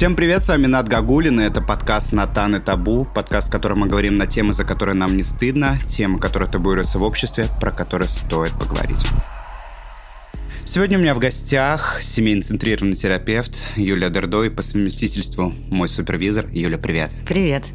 Всем привет, с вами Над Гагулин, и это подкаст «Натан и табу», подкаст, в котором мы говорим на темы, за которые нам не стыдно, темы, которые табуируются в обществе, про которые стоит поговорить. Сегодня у меня в гостях семейно-центрированный терапевт Юлия Дердой, по совместительству мой супервизор. Юля, привет. Привет.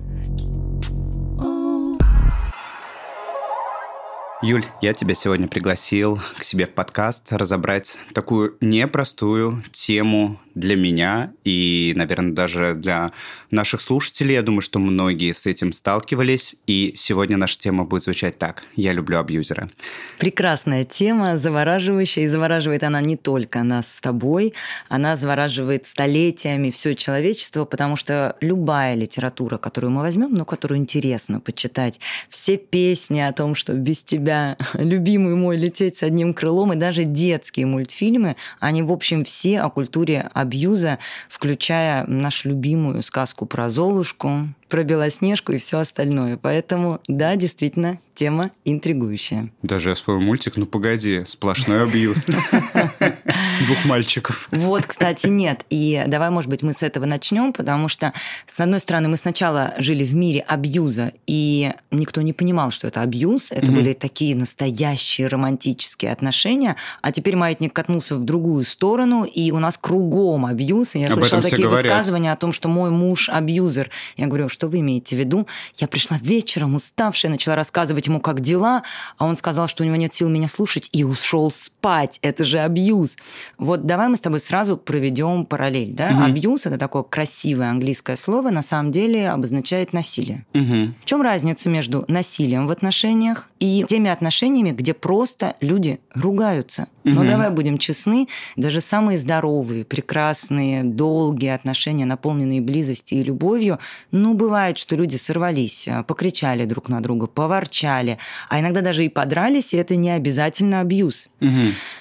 Юль, я тебя сегодня пригласил к себе в подкаст разобрать такую непростую тему для меня и, наверное, даже для наших слушателей. Я думаю, что многие с этим сталкивались. И сегодня наша тема будет звучать так. Я люблю абьюзера. Прекрасная тема, завораживающая. И завораживает она не только нас с тобой, она завораживает столетиями все человечество, потому что любая литература, которую мы возьмем, но которую интересно почитать, все песни о том, что без тебя, любимый мой, лететь с одним крылом, и даже детские мультфильмы, они, в общем, все о культуре абьюза, включая нашу любимую сказку про Золушку, про Белоснежку и все остальное. Поэтому, да, действительно, тема интригующая. Даже я вспомнил мультик, ну погоди, сплошной абьюз. Двух мальчиков. Вот, кстати, нет. И давай, может быть, мы с этого начнем, потому что, с одной стороны, мы сначала жили в мире абьюза, и никто не понимал, что это абьюз. Это были такие настоящие романтические отношения. А теперь маятник катнулся в другую сторону, и у нас кругом абьюз. И я слышала такие высказывания о том, что мой муж абьюзер. Я говорю, что вы имеете в виду? Я пришла вечером уставшая, начала рассказывать ему, как дела, а он сказал, что у него нет сил меня слушать, и ушел спать. Это же абьюз. Вот давай мы с тобой сразу проведем параллель. Да? Угу. Абьюз – это такое красивое английское слово, на самом деле обозначает насилие. Угу. В чем разница между насилием в отношениях и теми отношениями, где просто люди ругаются? Угу. Но давай будем честны, даже самые здоровые, прекрасные, долгие отношения, наполненные близостью и любовью, ну, бывает, что люди сорвались, а, покричали друг на друга, поворчали, а иногда даже и подрались, и это не обязательно абьюз. Угу.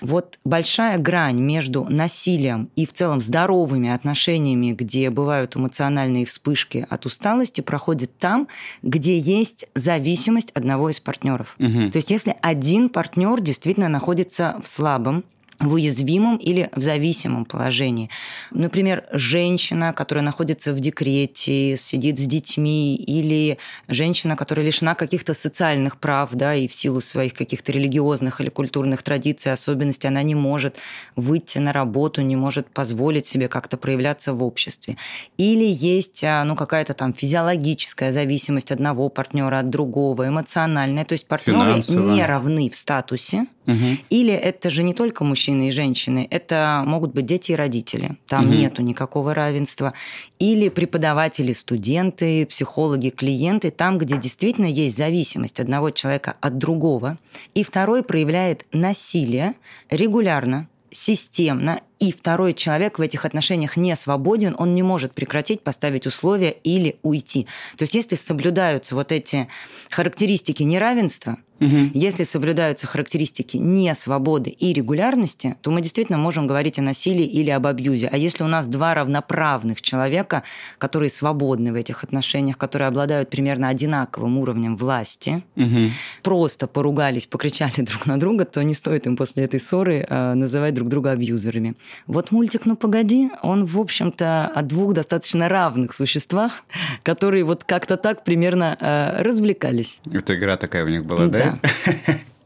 Вот большая грань между насилием и в целом здоровыми отношениями, где бывают эмоциональные вспышки от усталости, проходит там, где есть зависимость одного из партнеров. Угу. То есть если один партнер действительно находится в слабом в уязвимом или в зависимом положении. Например, женщина, которая находится в декрете, сидит с детьми, или женщина, которая лишена каких-то социальных прав, да, и в силу своих каких-то религиозных или культурных традиций, особенностей, она не может выйти на работу, не может позволить себе как-то проявляться в обществе. Или есть а, ну, какая-то там физиологическая зависимость одного партнера от другого, эмоциональная, то есть партнеры не равны в статусе, Угу. Или это же не только мужчины и женщины, это могут быть дети и родители. Там угу. нету никакого равенства. Или преподаватели, студенты, психологи, клиенты, там, где действительно есть зависимость одного человека от другого. И второй проявляет насилие регулярно, системно, и второй человек в этих отношениях не свободен, он не может прекратить, поставить условия или уйти. То есть если соблюдаются вот эти характеристики неравенства, Угу. Если соблюдаются характеристики не свободы и регулярности, то мы действительно можем говорить о насилии или об абьюзе. А если у нас два равноправных человека, которые свободны в этих отношениях, которые обладают примерно одинаковым уровнем власти, угу. просто поругались, покричали друг на друга, то не стоит им после этой ссоры э, называть друг друга абьюзерами. Вот мультик «Ну погоди», он, в общем-то, о двух достаточно равных существах, которые вот как-то так примерно э, развлекались. Это игра такая у них была, да?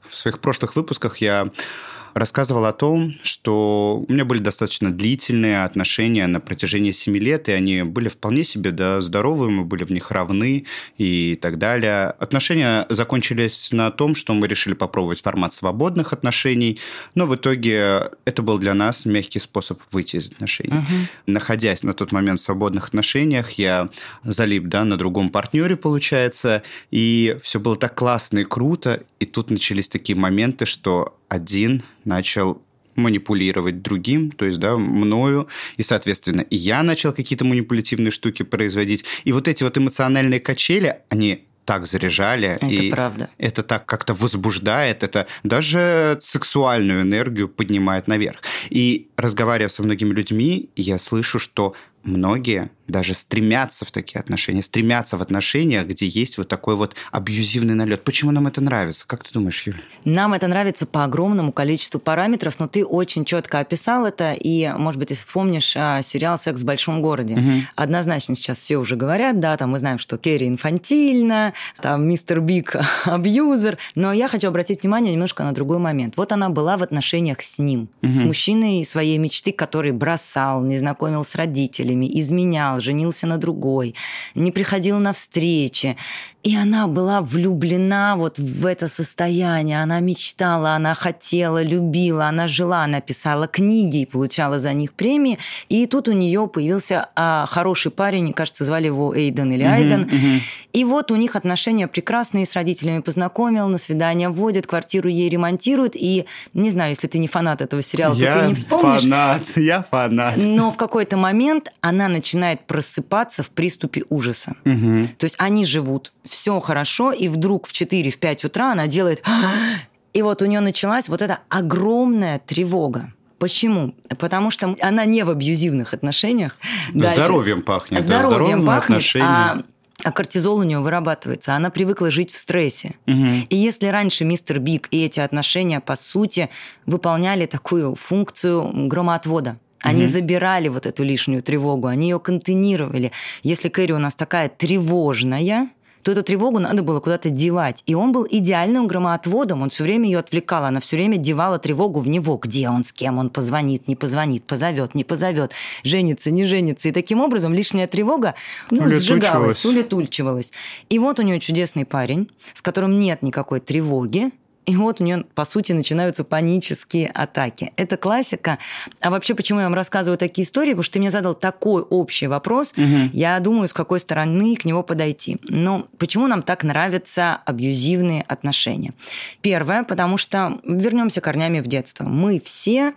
В своих прошлых выпусках я рассказывал о том, что у меня были достаточно длительные отношения на протяжении семи лет, и они были вполне себе да, здоровые, мы были в них равны и так далее. Отношения закончились на том, что мы решили попробовать формат свободных отношений, но в итоге это был для нас мягкий способ выйти из отношений. Угу. Находясь на тот момент в свободных отношениях, я залип да, на другом партнере, получается, и все было так классно и круто, и тут начались такие моменты, что один начал манипулировать другим, то есть, да, мною, и, соответственно, и я начал какие-то манипулятивные штуки производить. И вот эти вот эмоциональные качели, они так заряжали. Это и правда. Это так как-то возбуждает, это даже сексуальную энергию поднимает наверх. И разговаривая со многими людьми, я слышу, что многие даже стремятся в такие отношения, стремятся в отношениях, где есть вот такой вот абьюзивный налет. Почему нам это нравится? Как ты думаешь, Юля? Нам это нравится по огромному количеству параметров, но ты очень четко описал это, и, может быть, ты вспомнишь а, сериал «Секс в большом городе». Угу. Однозначно сейчас все уже говорят, да, там мы знаем, что Керри инфантильна, там мистер Биг абьюзер, но я хочу обратить внимание немножко на другой момент. Вот она была в отношениях с ним, угу. с мужчиной своей мечты, который бросал, не знакомил с родителями, изменял, женился на другой, не приходил на встречи. И она была влюблена вот в это состояние. Она мечтала, она хотела, любила, она жила, она писала книги и получала за них премии. И тут у нее появился а, хороший парень, кажется, звали его Эйден или Айден. Uh-huh, uh-huh. И вот у них отношения прекрасные, с родителями познакомил, на свидание водит, квартиру ей ремонтирует. И не знаю, если ты не фанат этого сериала, я то ты не вспомнишь. фанат, я фанат. Но в какой-то момент она начинает просыпаться в приступе ужаса. Uh-huh. То есть они живут все хорошо, и вдруг в 4-5 утра она делает... И вот у нее началась вот эта огромная тревога. Почему? Потому что она не в абьюзивных отношениях. Здоровьем пахнет. Здоровьем да, пахнет, а а кортизол у нее вырабатывается, она привыкла жить в стрессе. Угу. И если раньше мистер Биг и эти отношения, по сути, выполняли такую функцию громоотвода, они угу. забирали вот эту лишнюю тревогу, они ее контейнировали. Если Кэрри у нас такая тревожная, то эту тревогу надо было куда-то девать. И он был идеальным громоотводом, он все время ее отвлекал, она все время девала тревогу в него. Где он, с кем он позвонит, не позвонит, позовет, не позовет, женится, не женится. И таким образом лишняя тревога ну, сжигалась, улетучивалась. И вот у нее чудесный парень, с которым нет никакой тревоги, и вот у нее, по сути, начинаются панические атаки. Это классика. А вообще, почему я вам рассказываю такие истории? Потому что ты мне задал такой общий вопрос. Угу. Я думаю, с какой стороны к него подойти. Но почему нам так нравятся абьюзивные отношения? Первое, потому что вернемся корнями в детство. Мы все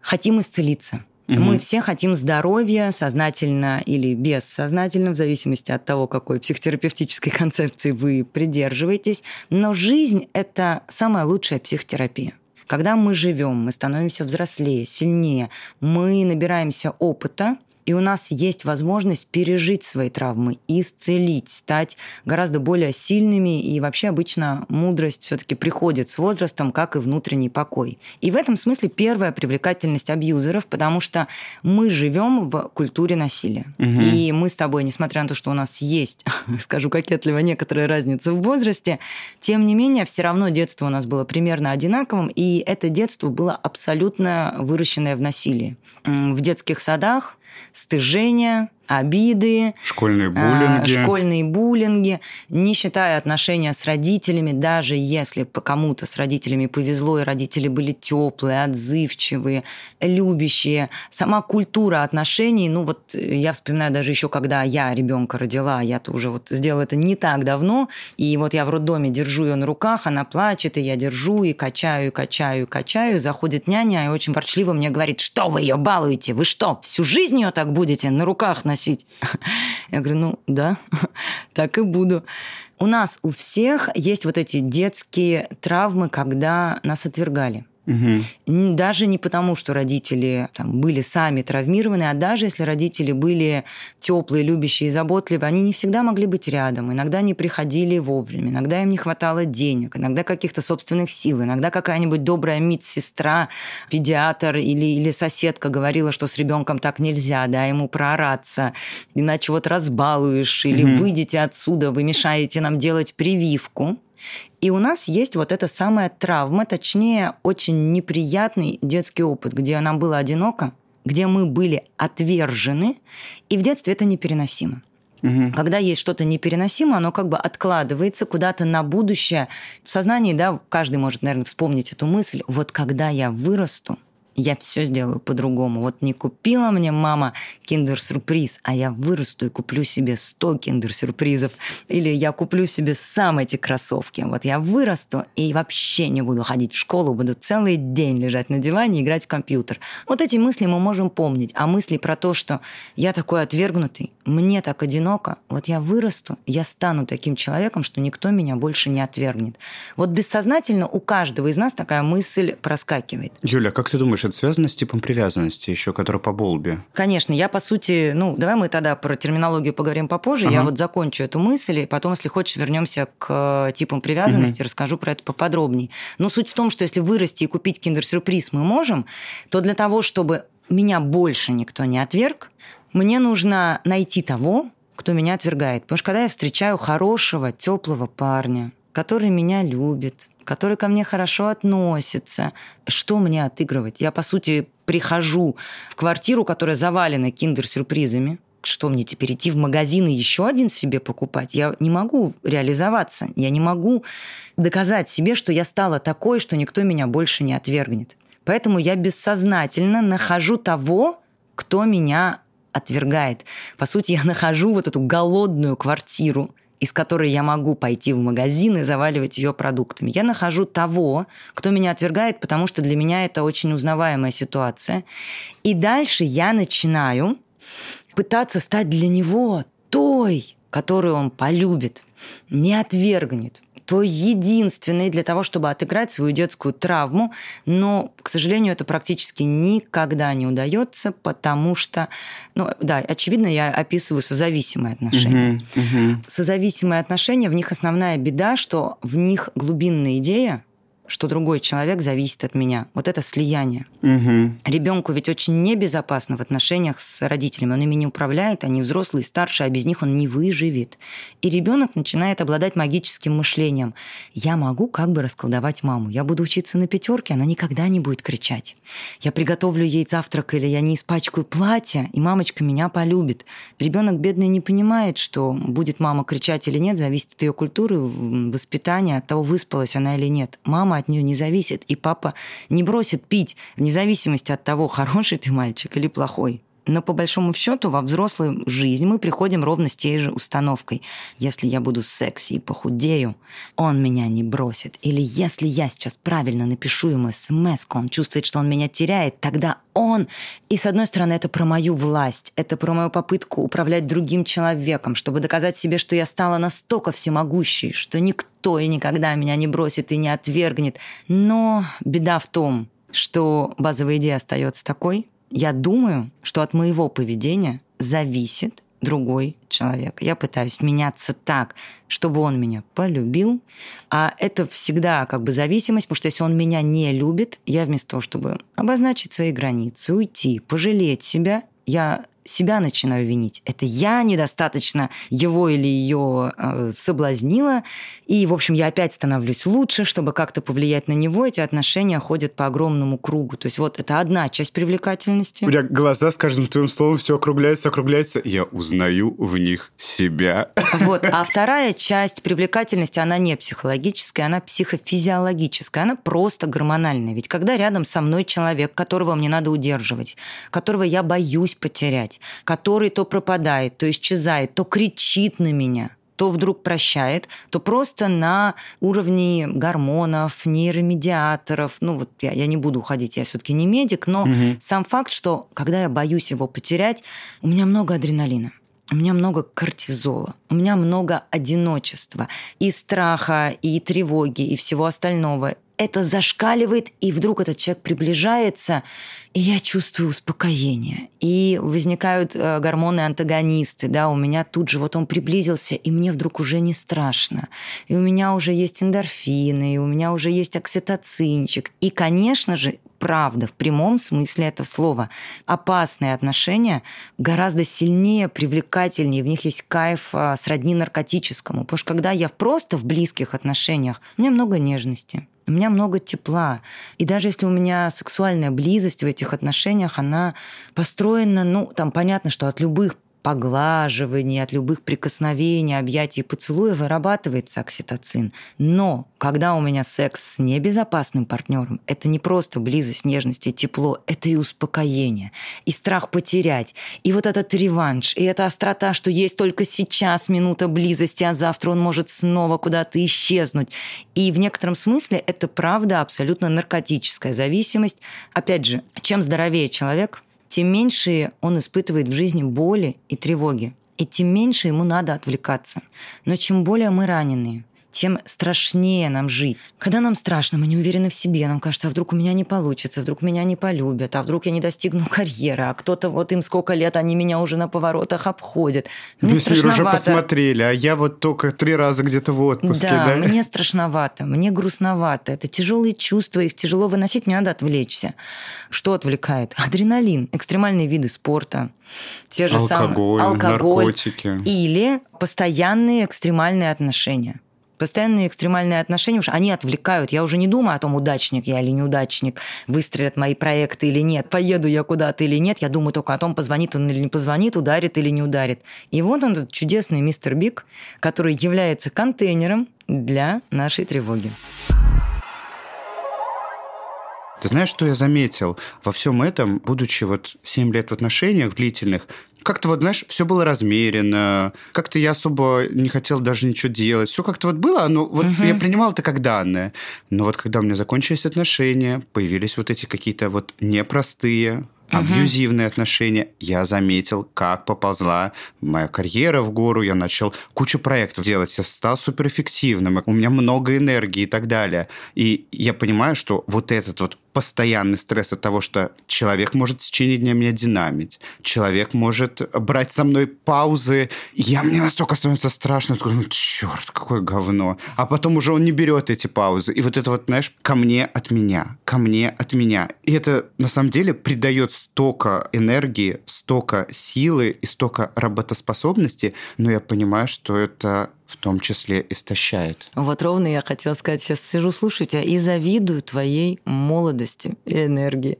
хотим исцелиться. Угу. Мы все хотим здоровья, сознательно или бессознательно, в зависимости от того, какой психотерапевтической концепции вы придерживаетесь. Но жизнь – это самая лучшая психотерапия. Когда мы живем, мы становимся взрослее, сильнее, мы набираемся опыта, и у нас есть возможность пережить свои травмы, исцелить, стать гораздо более сильными. И вообще обычно мудрость все-таки приходит с возрастом, как и внутренний покой. И в этом смысле первая привлекательность абьюзеров, потому что мы живем в культуре насилия. Угу. И мы с тобой, несмотря на то, что у нас есть, скажу кокетливо, некоторая разница в возрасте, тем не менее, все равно детство у нас было примерно одинаковым, и это детство было абсолютно выращенное в насилии. В детских садах стыжения, обиды, школьные буллинги. школьные буллинги, не считая отношения с родителями, даже если кому-то с родителями повезло, и родители были теплые, отзывчивые, любящие. Сама культура отношений, ну вот я вспоминаю даже еще, когда я ребенка родила, я-то уже вот сделала это не так давно, и вот я в роддоме держу ее на руках, она плачет, и я держу, и качаю, и качаю, и качаю, заходит няня и очень ворчливо мне говорит, что вы ее балуете, вы что, всю жизнь ее так будете на руках носить? Я говорю, ну да, так и буду. У нас у всех есть вот эти детские травмы, когда нас отвергали. Угу. Даже не потому, что родители там, были сами травмированы, а даже если родители были теплые, любящие и заботливые, они не всегда могли быть рядом, иногда не приходили вовремя, иногда им не хватало денег, иногда каких-то собственных сил, иногда какая-нибудь добрая медсестра, педиатр или, или соседка говорила, что с ребенком так нельзя, да, ему проораться, иначе вот разбалуешь, или угу. выйдите отсюда, вы мешаете нам делать прививку. И у нас есть вот эта самая травма, точнее, очень неприятный детский опыт, где нам было одиноко, где мы были отвержены, и в детстве это непереносимо. Угу. Когда есть что-то непереносимое, оно как бы откладывается куда-то на будущее. В сознании, да, каждый может, наверное, вспомнить эту мысль. Вот когда я вырасту, я все сделаю по-другому. Вот не купила мне мама киндер-сюрприз, а я вырасту и куплю себе 100 киндер-сюрпризов. Или я куплю себе сам эти кроссовки. Вот я вырасту и вообще не буду ходить в школу, буду целый день лежать на диване и играть в компьютер. Вот эти мысли мы можем помнить. А мысли про то, что я такой отвергнутый, мне так одиноко, вот я вырасту, я стану таким человеком, что никто меня больше не отвергнет. Вот бессознательно у каждого из нас такая мысль проскакивает. Юля, как ты думаешь, думаешь, это связано с типом привязанности еще, который по Болби? Конечно, я по сути, ну, давай мы тогда про терминологию поговорим попозже. Ага. Я вот закончу эту мысль, и потом, если хочешь, вернемся к типам привязанности, угу. расскажу про это поподробнее. Но суть в том, что если вырасти и купить киндер-сюрприз мы можем, то для того, чтобы меня больше никто не отверг, мне нужно найти того, кто меня отвергает. Потому что когда я встречаю хорошего, теплого парня, который меня любит, который ко мне хорошо относится. Что мне отыгрывать? Я, по сути, прихожу в квартиру, которая завалена киндер-сюрпризами. Что мне теперь идти в магазин и еще один себе покупать? Я не могу реализоваться. Я не могу доказать себе, что я стала такой, что никто меня больше не отвергнет. Поэтому я бессознательно нахожу того, кто меня отвергает. По сути, я нахожу вот эту голодную квартиру, из которой я могу пойти в магазин и заваливать ее продуктами. Я нахожу того, кто меня отвергает, потому что для меня это очень узнаваемая ситуация. И дальше я начинаю пытаться стать для него той, которую он полюбит, не отвергнет, той единственной для того, чтобы отыграть свою детскую травму, но, к сожалению, это практически никогда не удается, потому что, ну да, очевидно, я описываю созависимые отношения. Uh-huh, uh-huh. Созависимые отношения, в них основная беда, что в них глубинная идея, что другой человек зависит от меня. Вот это слияние. Угу. Ребенку ведь очень небезопасно в отношениях с родителями. Он ими не управляет, они взрослые, старшие, а без них он не выживет. И ребенок начинает обладать магическим мышлением. Я могу как бы расколдовать маму. Я буду учиться на пятерке, она никогда не будет кричать. Я приготовлю ей завтрак или я не испачкаю платье, и мамочка меня полюбит. Ребенок бедный не понимает, что будет мама кричать или нет, зависит от ее культуры, воспитания, от того, выспалась она или нет. Мама мама от нее не зависит, и папа не бросит пить вне зависимости от того, хороший ты мальчик или плохой. Но по большому счету во взрослую жизнь мы приходим ровно с той же установкой. Если я буду секси и похудею, он меня не бросит. Или если я сейчас правильно напишу ему смс он чувствует, что он меня теряет, тогда он... И с одной стороны, это про мою власть, это про мою попытку управлять другим человеком, чтобы доказать себе, что я стала настолько всемогущей, что никто и никогда меня не бросит и не отвергнет. Но беда в том, что базовая идея остается такой, я думаю, что от моего поведения зависит другой человек. Я пытаюсь меняться так, чтобы он меня полюбил. А это всегда как бы зависимость, потому что если он меня не любит, я вместо того, чтобы обозначить свои границы, уйти, пожалеть себя, я себя начинаю винить. Это я недостаточно его или ее э, соблазнила. И, в общем, я опять становлюсь лучше, чтобы как-то повлиять на него. Эти отношения ходят по огромному кругу. То есть вот это одна часть привлекательности. У меня глаза с каждым твоим словом все округляются, округляются. Я узнаю в них себя. Вот. А вторая часть привлекательности, она не психологическая, она психофизиологическая. Она просто гормональная. Ведь когда рядом со мной человек, которого мне надо удерживать, которого я боюсь потерять, делать, который то пропадает, то исчезает, то кричит на меня, то вдруг прощает, то просто на уровне гормонов, нейромедиаторов, ну вот я, я не буду уходить, я все-таки не медик, но угу. сам факт, что когда я боюсь его потерять, у меня много адреналина. У меня много кортизола, у меня много одиночества, и страха, и тревоги, и всего остального это зашкаливает, и вдруг этот человек приближается, и я чувствую успокоение. И возникают э, гормоны-антагонисты, да, у меня тут же вот он приблизился, и мне вдруг уже не страшно. И у меня уже есть эндорфины, и у меня уже есть окситоцинчик. И, конечно же, правда, в прямом смысле этого слова, опасные отношения гораздо сильнее, привлекательнее, в них есть кайф а, сродни наркотическому. Потому что когда я просто в близких отношениях, у меня много нежности у меня много тепла. И даже если у меня сексуальная близость в этих отношениях, она построена, ну, там понятно, что от любых поглаживаний, от любых прикосновений, объятий и поцелуя вырабатывается окситоцин. Но когда у меня секс с небезопасным партнером, это не просто близость, нежность и тепло, это и успокоение, и страх потерять, и вот этот реванш, и эта острота, что есть только сейчас минута близости, а завтра он может снова куда-то исчезнуть. И в некотором смысле это правда абсолютно наркотическая зависимость. Опять же, чем здоровее человек, тем меньше он испытывает в жизни боли и тревоги. И тем меньше ему надо отвлекаться. Но чем более мы раненые, тем страшнее нам жить. Когда нам страшно, мы не уверены в себе, нам кажется, а вдруг у меня не получится, вдруг меня не полюбят, а вдруг я не достигну карьеры, а кто-то вот им сколько лет, они меня уже на поворотах обходят. Мне Весь мир уже посмотрели, а я вот только три раза где-то в отпуске. Да, да, мне страшновато, мне грустновато. Это тяжелые чувства, их тяжело выносить, мне надо отвлечься. Что отвлекает? Адреналин, экстремальные виды спорта, те же алкоголь, самые алкоголь наркотики. или постоянные экстремальные отношения. Постоянные экстремальные отношения, уж они отвлекают. Я уже не думаю о том, удачник я или неудачник, выстрелят мои проекты или нет, поеду я куда-то или нет. Я думаю только о том, позвонит он или не позвонит, ударит или не ударит. И вот он, этот чудесный мистер Биг, который является контейнером для нашей тревоги. Ты знаешь, что я заметил? Во всем этом, будучи вот 7 лет в отношениях длительных, как-то вот, знаешь, все было размеренно, как-то я особо не хотел даже ничего делать. Все как-то вот было, но вот угу. я принимал это как данное. Но вот когда у меня закончились отношения, появились вот эти какие-то вот непростые, абьюзивные отношения, я заметил, как поползла моя карьера в гору, я начал кучу проектов делать, я стал суперэффективным, у меня много энергии и так далее. И я понимаю, что вот этот вот постоянный стресс от того, что человек может в течение дня меня динамить, человек может брать со мной паузы, я мне настолько становится страшно, я ну черт, какое говно. А потом уже он не берет эти паузы. И вот это вот, знаешь, ко мне от меня, ко мне от меня. И это на самом деле придает столько энергии, столько силы и столько работоспособности, но я понимаю, что это в том числе истощает. Вот ровно я хотела сказать, сейчас сижу, слушаю тебя и завидую твоей молодости и энергии.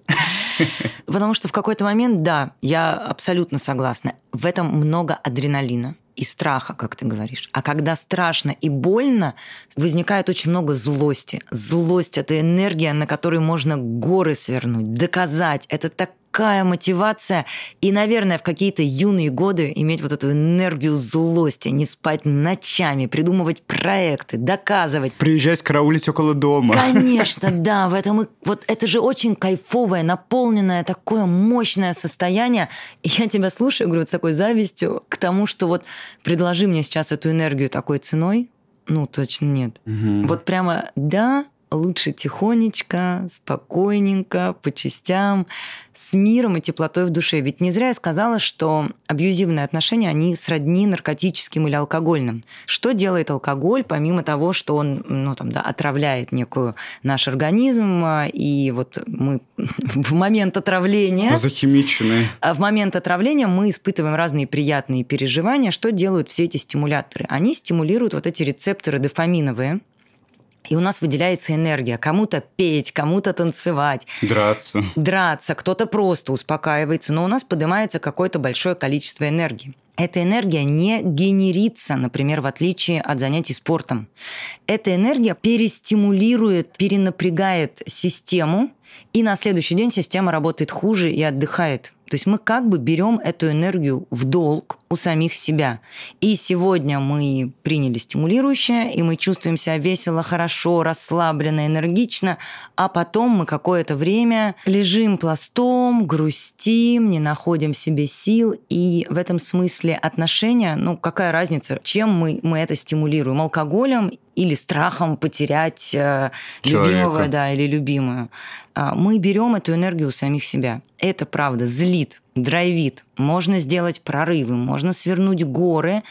Потому что в какой-то момент, да, я абсолютно согласна, в этом много адреналина и страха, как ты говоришь. А когда страшно и больно, возникает очень много злости. Злость – это энергия, на которой можно горы свернуть, доказать. Это так такая мотивация. И, наверное, в какие-то юные годы иметь вот эту энергию злости, не спать ночами, придумывать проекты, доказывать. Приезжать караулить около дома. Конечно, да. В этом и... Вот это же очень кайфовое, наполненное, такое мощное состояние. И я тебя слушаю, говорю, с такой завистью к тому, что вот предложи мне сейчас эту энергию такой ценой, ну, точно нет. Угу. Вот прямо да, лучше тихонечко, спокойненько, по частям, с миром и теплотой в душе. Ведь не зря я сказала, что абьюзивные отношения, они сродни наркотическим или алкогольным. Что делает алкоголь, помимо того, что он ну, там, да, отравляет некую наш организм, а, и вот мы в момент отравления... Захимиченные. А в момент отравления мы испытываем разные приятные переживания. Что делают все эти стимуляторы? Они стимулируют вот эти рецепторы дофаминовые, и у нас выделяется энергия. Кому-то петь, кому-то танцевать. Драться. Драться. Кто-то просто успокаивается. Но у нас поднимается какое-то большое количество энергии. Эта энергия не генерится, например, в отличие от занятий спортом. Эта энергия перестимулирует, перенапрягает систему, и на следующий день система работает хуже и отдыхает. То есть мы как бы берем эту энергию в долг у самих себя. И сегодня мы приняли стимулирующее, и мы чувствуем себя весело, хорошо, расслабленно, энергично, а потом мы какое-то время лежим пластом, грустим, не находим в себе сил, и в этом смысле отношения, ну какая разница, чем мы, мы это стимулируем, алкоголем или страхом потерять э, любимого, да, или любимую. А, мы берем эту энергию у самих себя. Это правда злит, драйвит. Можно сделать прорывы, можно свернуть горы.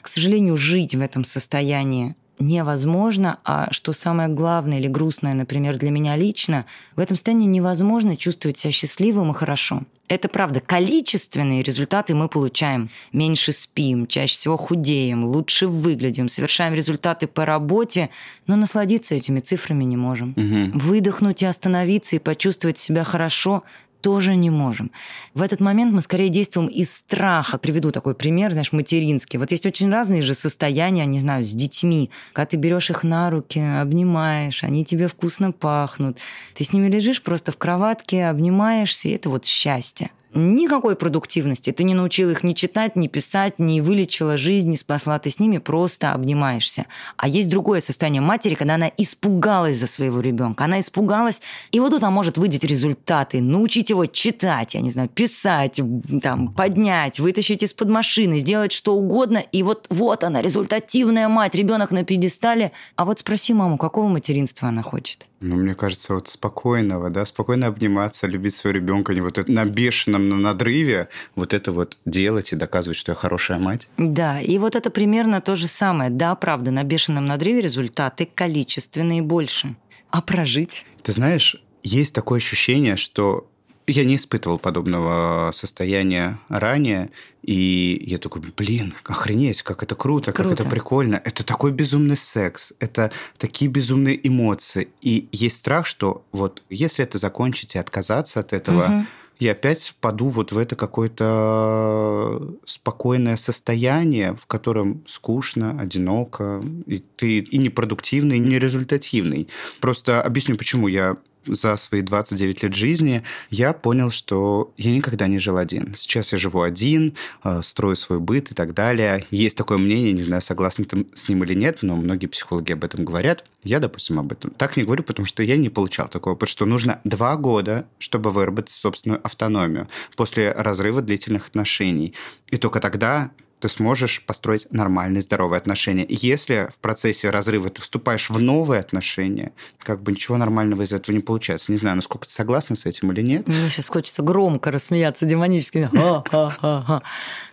К сожалению, жить в этом состоянии невозможно, а что самое главное или грустное, например, для меня лично, в этом состоянии невозможно чувствовать себя счастливым и хорошо. Это правда. Количественные результаты мы получаем. Меньше спим, чаще всего худеем, лучше выглядим, совершаем результаты по работе, но насладиться этими цифрами не можем. Угу. Выдохнуть и остановиться и почувствовать себя хорошо тоже не можем. В этот момент мы скорее действуем из страха. Приведу такой пример, знаешь, материнский. Вот есть очень разные же состояния, не знаю, с детьми. Когда ты берешь их на руки, обнимаешь, они тебе вкусно пахнут. Ты с ними лежишь просто в кроватке, обнимаешься, и это вот счастье. Никакой продуктивности. Ты не научил их ни читать, ни писать, не вылечила жизнь, не спасла. Ты с ними просто обнимаешься. А есть другое состояние матери, когда она испугалась за своего ребенка. Она испугалась, и вот тут она может выдать результаты, научить его читать, я не знаю, писать, там, поднять, вытащить из-под машины, сделать что угодно. И вот, вот она, результативная мать, ребенок на пьедестале. А вот спроси маму, какого материнства она хочет? Ну, мне кажется, вот спокойного, да, спокойно обниматься, любить своего ребенка, не вот это на бешеном на надрыве вот это вот делать и доказывать, что я хорошая мать. Да, и вот это примерно то же самое. Да, правда, на бешеном надрыве результаты количественные больше. А прожить? Ты знаешь, есть такое ощущение, что я не испытывал подобного состояния ранее, и я такой, блин, охренеть, как это круто, круто, как это прикольно. Это такой безумный секс, это такие безумные эмоции. И есть страх, что вот если это закончить и отказаться от этого, угу. я опять впаду вот в это какое-то спокойное состояние, в котором скучно, одиноко, и ты и непродуктивный, и нерезультативный. Просто объясню, почему я за свои 29 лет жизни я понял, что я никогда не жил один. Сейчас я живу один, э, строю свой быт и так далее. Есть такое мнение, не знаю, согласны ты с ним или нет, но многие психологи об этом говорят. Я, допустим, об этом так не говорю, потому что я не получал такого опыта, что нужно два года, чтобы выработать собственную автономию после разрыва длительных отношений. И только тогда ты сможешь построить нормальные, здоровые отношения. И если в процессе разрыва ты вступаешь в новые отношения, как бы ничего нормального из этого не получается. Не знаю, насколько ты согласна с этим или нет. Мне сейчас хочется громко рассмеяться демонически.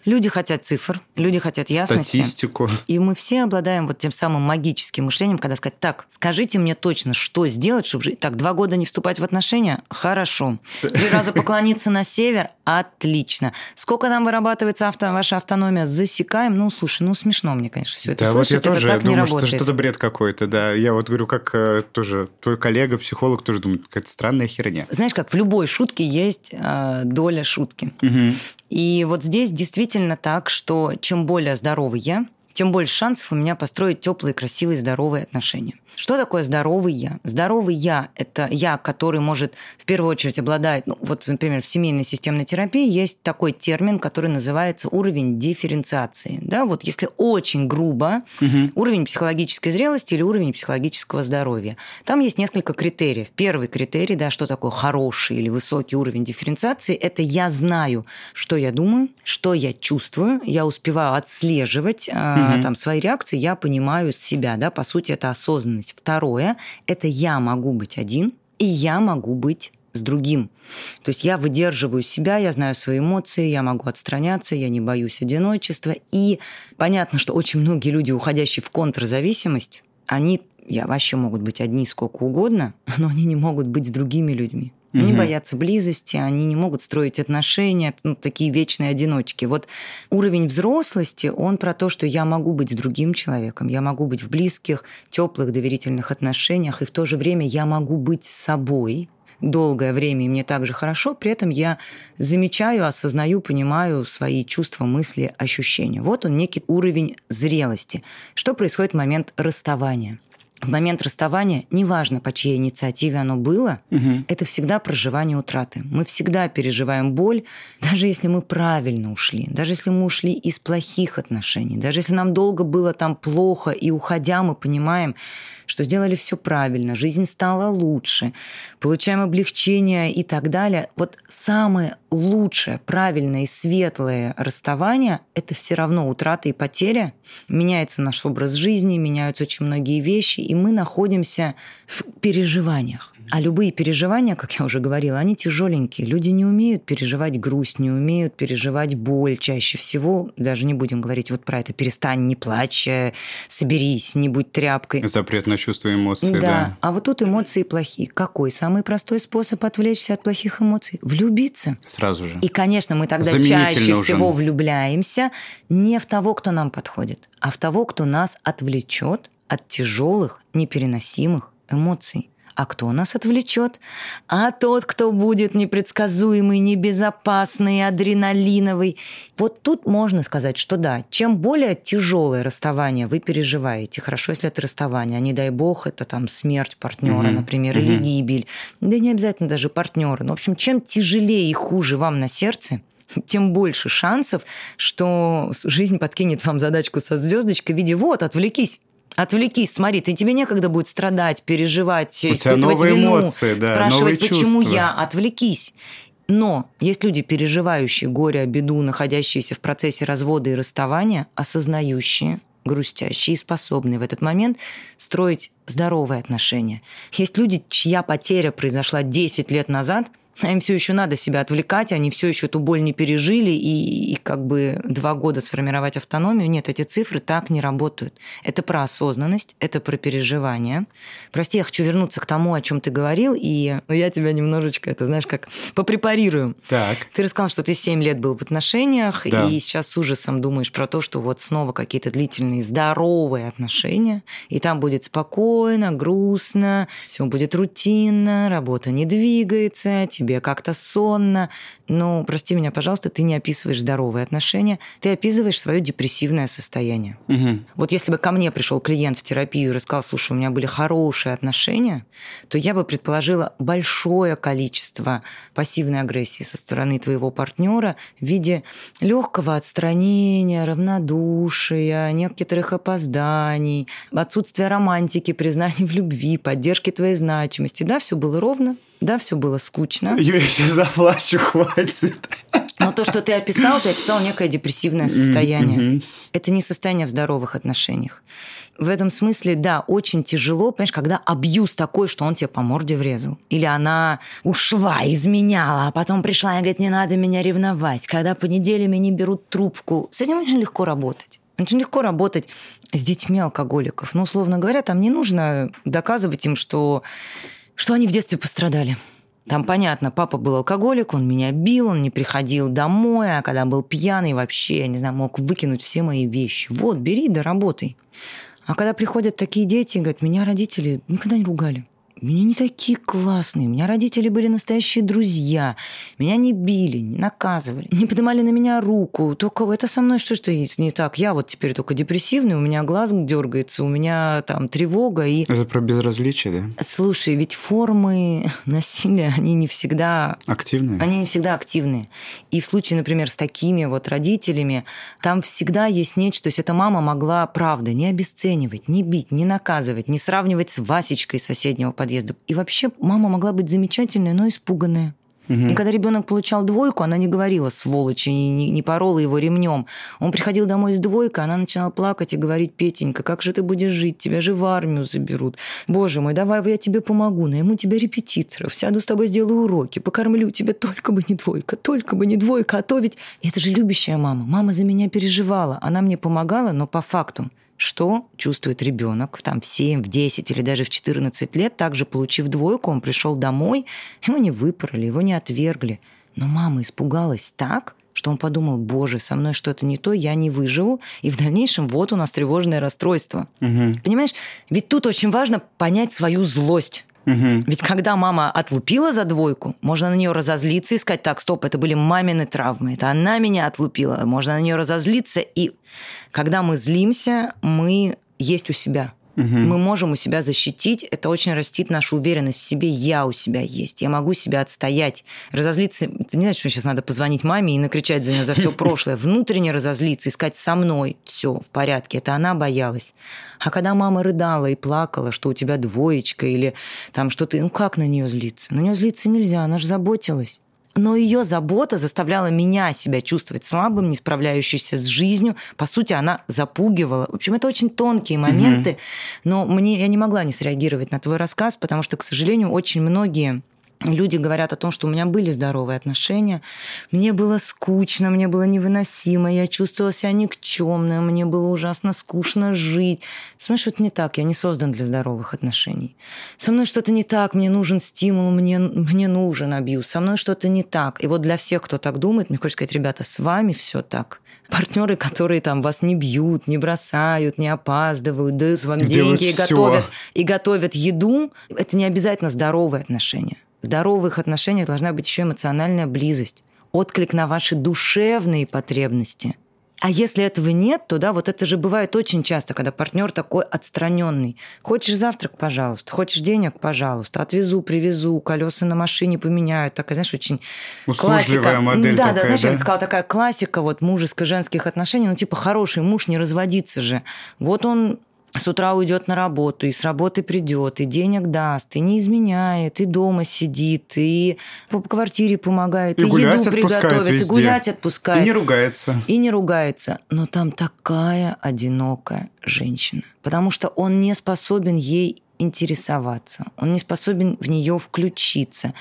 Люди хотят цифр, люди хотят ясности. Статистику. И мы все обладаем вот тем самым магическим мышлением, когда сказать, так, скажите мне точно, что сделать, чтобы жить. Так, два года не вступать в отношения? Хорошо. Три раза поклониться на север? Отлично. Сколько там вырабатывается авто, ваша автономия? Засекаем. Ну, слушай, ну смешно мне, конечно, все это да, слышать. Вот я тоже это так думаю, не работает. что что-то бред какой-то, да. Я вот говорю, как э, тоже твой коллега, психолог, тоже думает, какая-то странная херня. Знаешь, как в любой шутке есть э, доля шутки. Угу. И вот здесь действительно так, что чем более здоровый я, тем больше шансов у меня построить теплые, красивые, здоровые отношения. Что такое здоровый я? Здоровый я – это я, который может в первую очередь обладать, ну, вот, например, в семейной системной терапии есть такой термин, который называется уровень дифференциации. Да, вот если очень грубо, угу. уровень психологической зрелости или уровень психологического здоровья. Там есть несколько критериев. Первый критерий, да, что такое хороший или высокий уровень дифференциации, это я знаю, что я думаю, что я чувствую, я успеваю отслеживать угу. э, там свои реакции, я понимаю себя, да, по сути, это осознанность есть второе – это я могу быть один, и я могу быть с другим. То есть я выдерживаю себя, я знаю свои эмоции, я могу отстраняться, я не боюсь одиночества. И понятно, что очень многие люди, уходящие в контрзависимость, они я вообще могут быть одни сколько угодно, но они не могут быть с другими людьми. Угу. Они боятся близости, они не могут строить отношения, ну, такие вечные одиночки. Вот уровень взрослости, он про то, что я могу быть с другим человеком, я могу быть в близких, теплых, доверительных отношениях, и в то же время я могу быть собой, долгое время, и мне также хорошо, при этом я замечаю, осознаю, понимаю свои чувства, мысли, ощущения. Вот он некий уровень зрелости. Что происходит в момент расставания? В момент расставания, неважно, по чьей инициативе оно было, угу. это всегда проживание утраты. Мы всегда переживаем боль, даже если мы правильно ушли, даже если мы ушли из плохих отношений, даже если нам долго было там плохо, и уходя мы понимаем, что сделали все правильно, жизнь стала лучше, получаем облегчение и так далее. Вот самое лучшее, правильное и светлое расставание – это все равно утрата и потеря. Меняется наш образ жизни, меняются очень многие вещи, и мы находимся в переживаниях. А любые переживания, как я уже говорила, они тяжеленькие. Люди не умеют переживать грусть, не умеют переживать боль. Чаще всего, даже не будем говорить вот про это, перестань, не плачь, э, соберись, не будь тряпкой. Запрет на чувство эмоций, да. да. А вот тут эмоции плохие. Какой самый простой способ отвлечься от плохих эмоций? Влюбиться. Сразу же. И, конечно, мы тогда чаще нужен. всего влюбляемся не в того, кто нам подходит, а в того, кто нас отвлечет от тяжелых, непереносимых эмоций А кто нас отвлечет? А тот, кто будет непредсказуемый, небезопасный, адреналиновый. Вот тут можно сказать, что да, чем более тяжелое расставание вы переживаете, хорошо, если это расставание, а не дай бог, это там смерть партнера, mm-hmm. например, mm-hmm. или гибель, да не обязательно даже партнера. Но, в общем, чем тяжелее и хуже вам на сердце, тем больше шансов, что жизнь подкинет вам задачку со звездочкой в виде «вот, отвлекись». Отвлекись, смотри, ты тебе некогда будет страдать, переживать, У испытывать вину, эмоции, да, спрашивать, почему чувства. я. Отвлекись. Но есть люди, переживающие горе, беду, находящиеся в процессе развода и расставания, осознающие, грустящие и способные в этот момент строить здоровые отношения. Есть люди, чья потеря произошла 10 лет назад, а им все еще надо себя отвлекать, они все еще эту боль не пережили, и, и как бы два года сформировать автономию. Нет, эти цифры так не работают. Это про осознанность, это про переживание. Прости, я хочу вернуться к тому, о чем ты говорил, и я тебя немножечко, это знаешь, как попрепарирую. Так. Ты рассказал, что ты 7 лет был в отношениях, да. и сейчас с ужасом думаешь про то, что вот снова какие-то длительные здоровые отношения, и там будет спокойно, грустно, все будет рутинно, работа не двигается, тебе тебе как-то сонно. Ну, прости меня, пожалуйста, ты не описываешь здоровые отношения, ты описываешь свое депрессивное состояние. Угу. Вот если бы ко мне пришел клиент в терапию и рассказал, слушай, у меня были хорошие отношения, то я бы предположила большое количество пассивной агрессии со стороны твоего партнера в виде легкого отстранения, равнодушия, некоторых опозданий, отсутствия романтики, признания в любви, поддержки твоей значимости. Да, все было ровно, да, все было скучно. Я сейчас заплачу, хватит. Но то, что ты описал, ты описал некое депрессивное состояние. Mm-hmm. Это не состояние в здоровых отношениях. В этом смысле, да, очень тяжело, понимаешь, когда абьюз такой, что он тебе по морде врезал. Или она ушла, изменяла, а потом пришла и говорит, не надо меня ревновать. Когда по неделями не берут трубку. С этим очень легко работать. Очень легко работать с детьми алкоголиков. Ну, условно говоря, там не нужно доказывать им, что что они в детстве пострадали. Там понятно, папа был алкоголик, он меня бил, он не приходил домой, а когда был пьяный, вообще, я не знаю, мог выкинуть все мои вещи. Вот, бери да работай. А когда приходят такие дети, говорят, меня родители никогда не ругали. Меня не такие классные. У меня родители были настоящие друзья. Меня не били, не наказывали, не поднимали на меня руку. Только это со мной что-то не так. Я вот теперь только депрессивный, у меня глаз дергается, у меня там тревога. И... Это про безразличие, да? Слушай, ведь формы насилия, они не всегда... Активные? Они не всегда активные. И в случае, например, с такими вот родителями, там всегда есть нечто. То есть эта мама могла, правда, не обесценивать, не бить, не наказывать, не сравнивать с Васечкой соседнего подъезда подъезда. И вообще мама могла быть замечательная, но испуганная. И когда ребенок получал двойку, она не говорила сволочи, не, не порола его ремнем. Он приходил домой с двойкой, она начинала плакать и говорить, Петенька, как же ты будешь жить? Тебя же в армию заберут. Боже мой, давай я тебе помогу, найму тебя репетиторов, сяду с тобой, сделаю уроки, покормлю тебя, только бы не двойка, только бы не двойка, а то ведь... Это же любящая мама. Мама за меня переживала. Она мне помогала, но по факту что чувствует ребенок там в 7, в 10 или даже в 14 лет, также получив двойку, он пришел домой, его не выпороли, его не отвергли. Но мама испугалась так, что он подумал, боже, со мной что-то не то, я не выживу, и в дальнейшем вот у нас тревожное расстройство. Угу. Понимаешь, ведь тут очень важно понять свою злость. Угу. Ведь когда мама отлупила за двойку, можно на нее разозлиться и сказать, так, стоп, это были мамины травмы, это она меня отлупила, можно на нее разозлиться. И когда мы злимся, мы есть у себя. Угу. Мы можем у себя защитить, это очень растит нашу уверенность в себе. Я у себя есть, я могу себя отстоять. Разозлиться, ты не знаешь, что сейчас надо позвонить маме и накричать за нее за все прошлое. Внутренне разозлиться, искать со мной все в порядке. Это она боялась. А когда мама рыдала и плакала, что у тебя двоечка или там что ты, ну как на нее злиться? На нее злиться нельзя, она же заботилась но ее забота заставляла меня себя чувствовать слабым, не справляющимся с жизнью. По сути, она запугивала. В общем, это очень тонкие моменты, угу. но мне я не могла не среагировать на твой рассказ, потому что, к сожалению, очень многие люди говорят о том, что у меня были здоровые отношения, мне было скучно, мне было невыносимо, я чувствовала себя никчемной, мне было ужасно скучно жить. Со мной что-то не так, я не создан для здоровых отношений. Со мной что-то не так, мне нужен стимул, мне, мне нужен абьюз, со мной что-то не так. И вот для всех, кто так думает, мне хочется сказать, ребята, с вами все так. Партнеры, которые там вас не бьют, не бросают, не опаздывают, дают вам Делают деньги и готовят, и готовят еду, это не обязательно здоровые отношения. В здоровых отношениях должна быть еще эмоциональная близость, отклик на ваши душевные потребности. А если этого нет, то да, вот это же бывает очень часто, когда партнер такой отстраненный. Хочешь завтрак, пожалуйста, хочешь денег, пожалуйста, отвезу, привезу, колеса на машине поменяют. Такая, знаешь, очень классика. модель да, такая, да, знаешь, я да? бы сказала, такая классика вот мужеско-женских отношений, ну типа хороший муж не разводиться же. Вот он с утра уйдет на работу, и с работы придет, и денег даст, и не изменяет, и дома сидит, и по квартире помогает, И и, гулять еду приготовит, и везде. гулять И отпускает. не ругается. И не ругается. Но там такая одинокая женщина. Потому что он не способен ей интересоваться. Он не способен в нее включиться.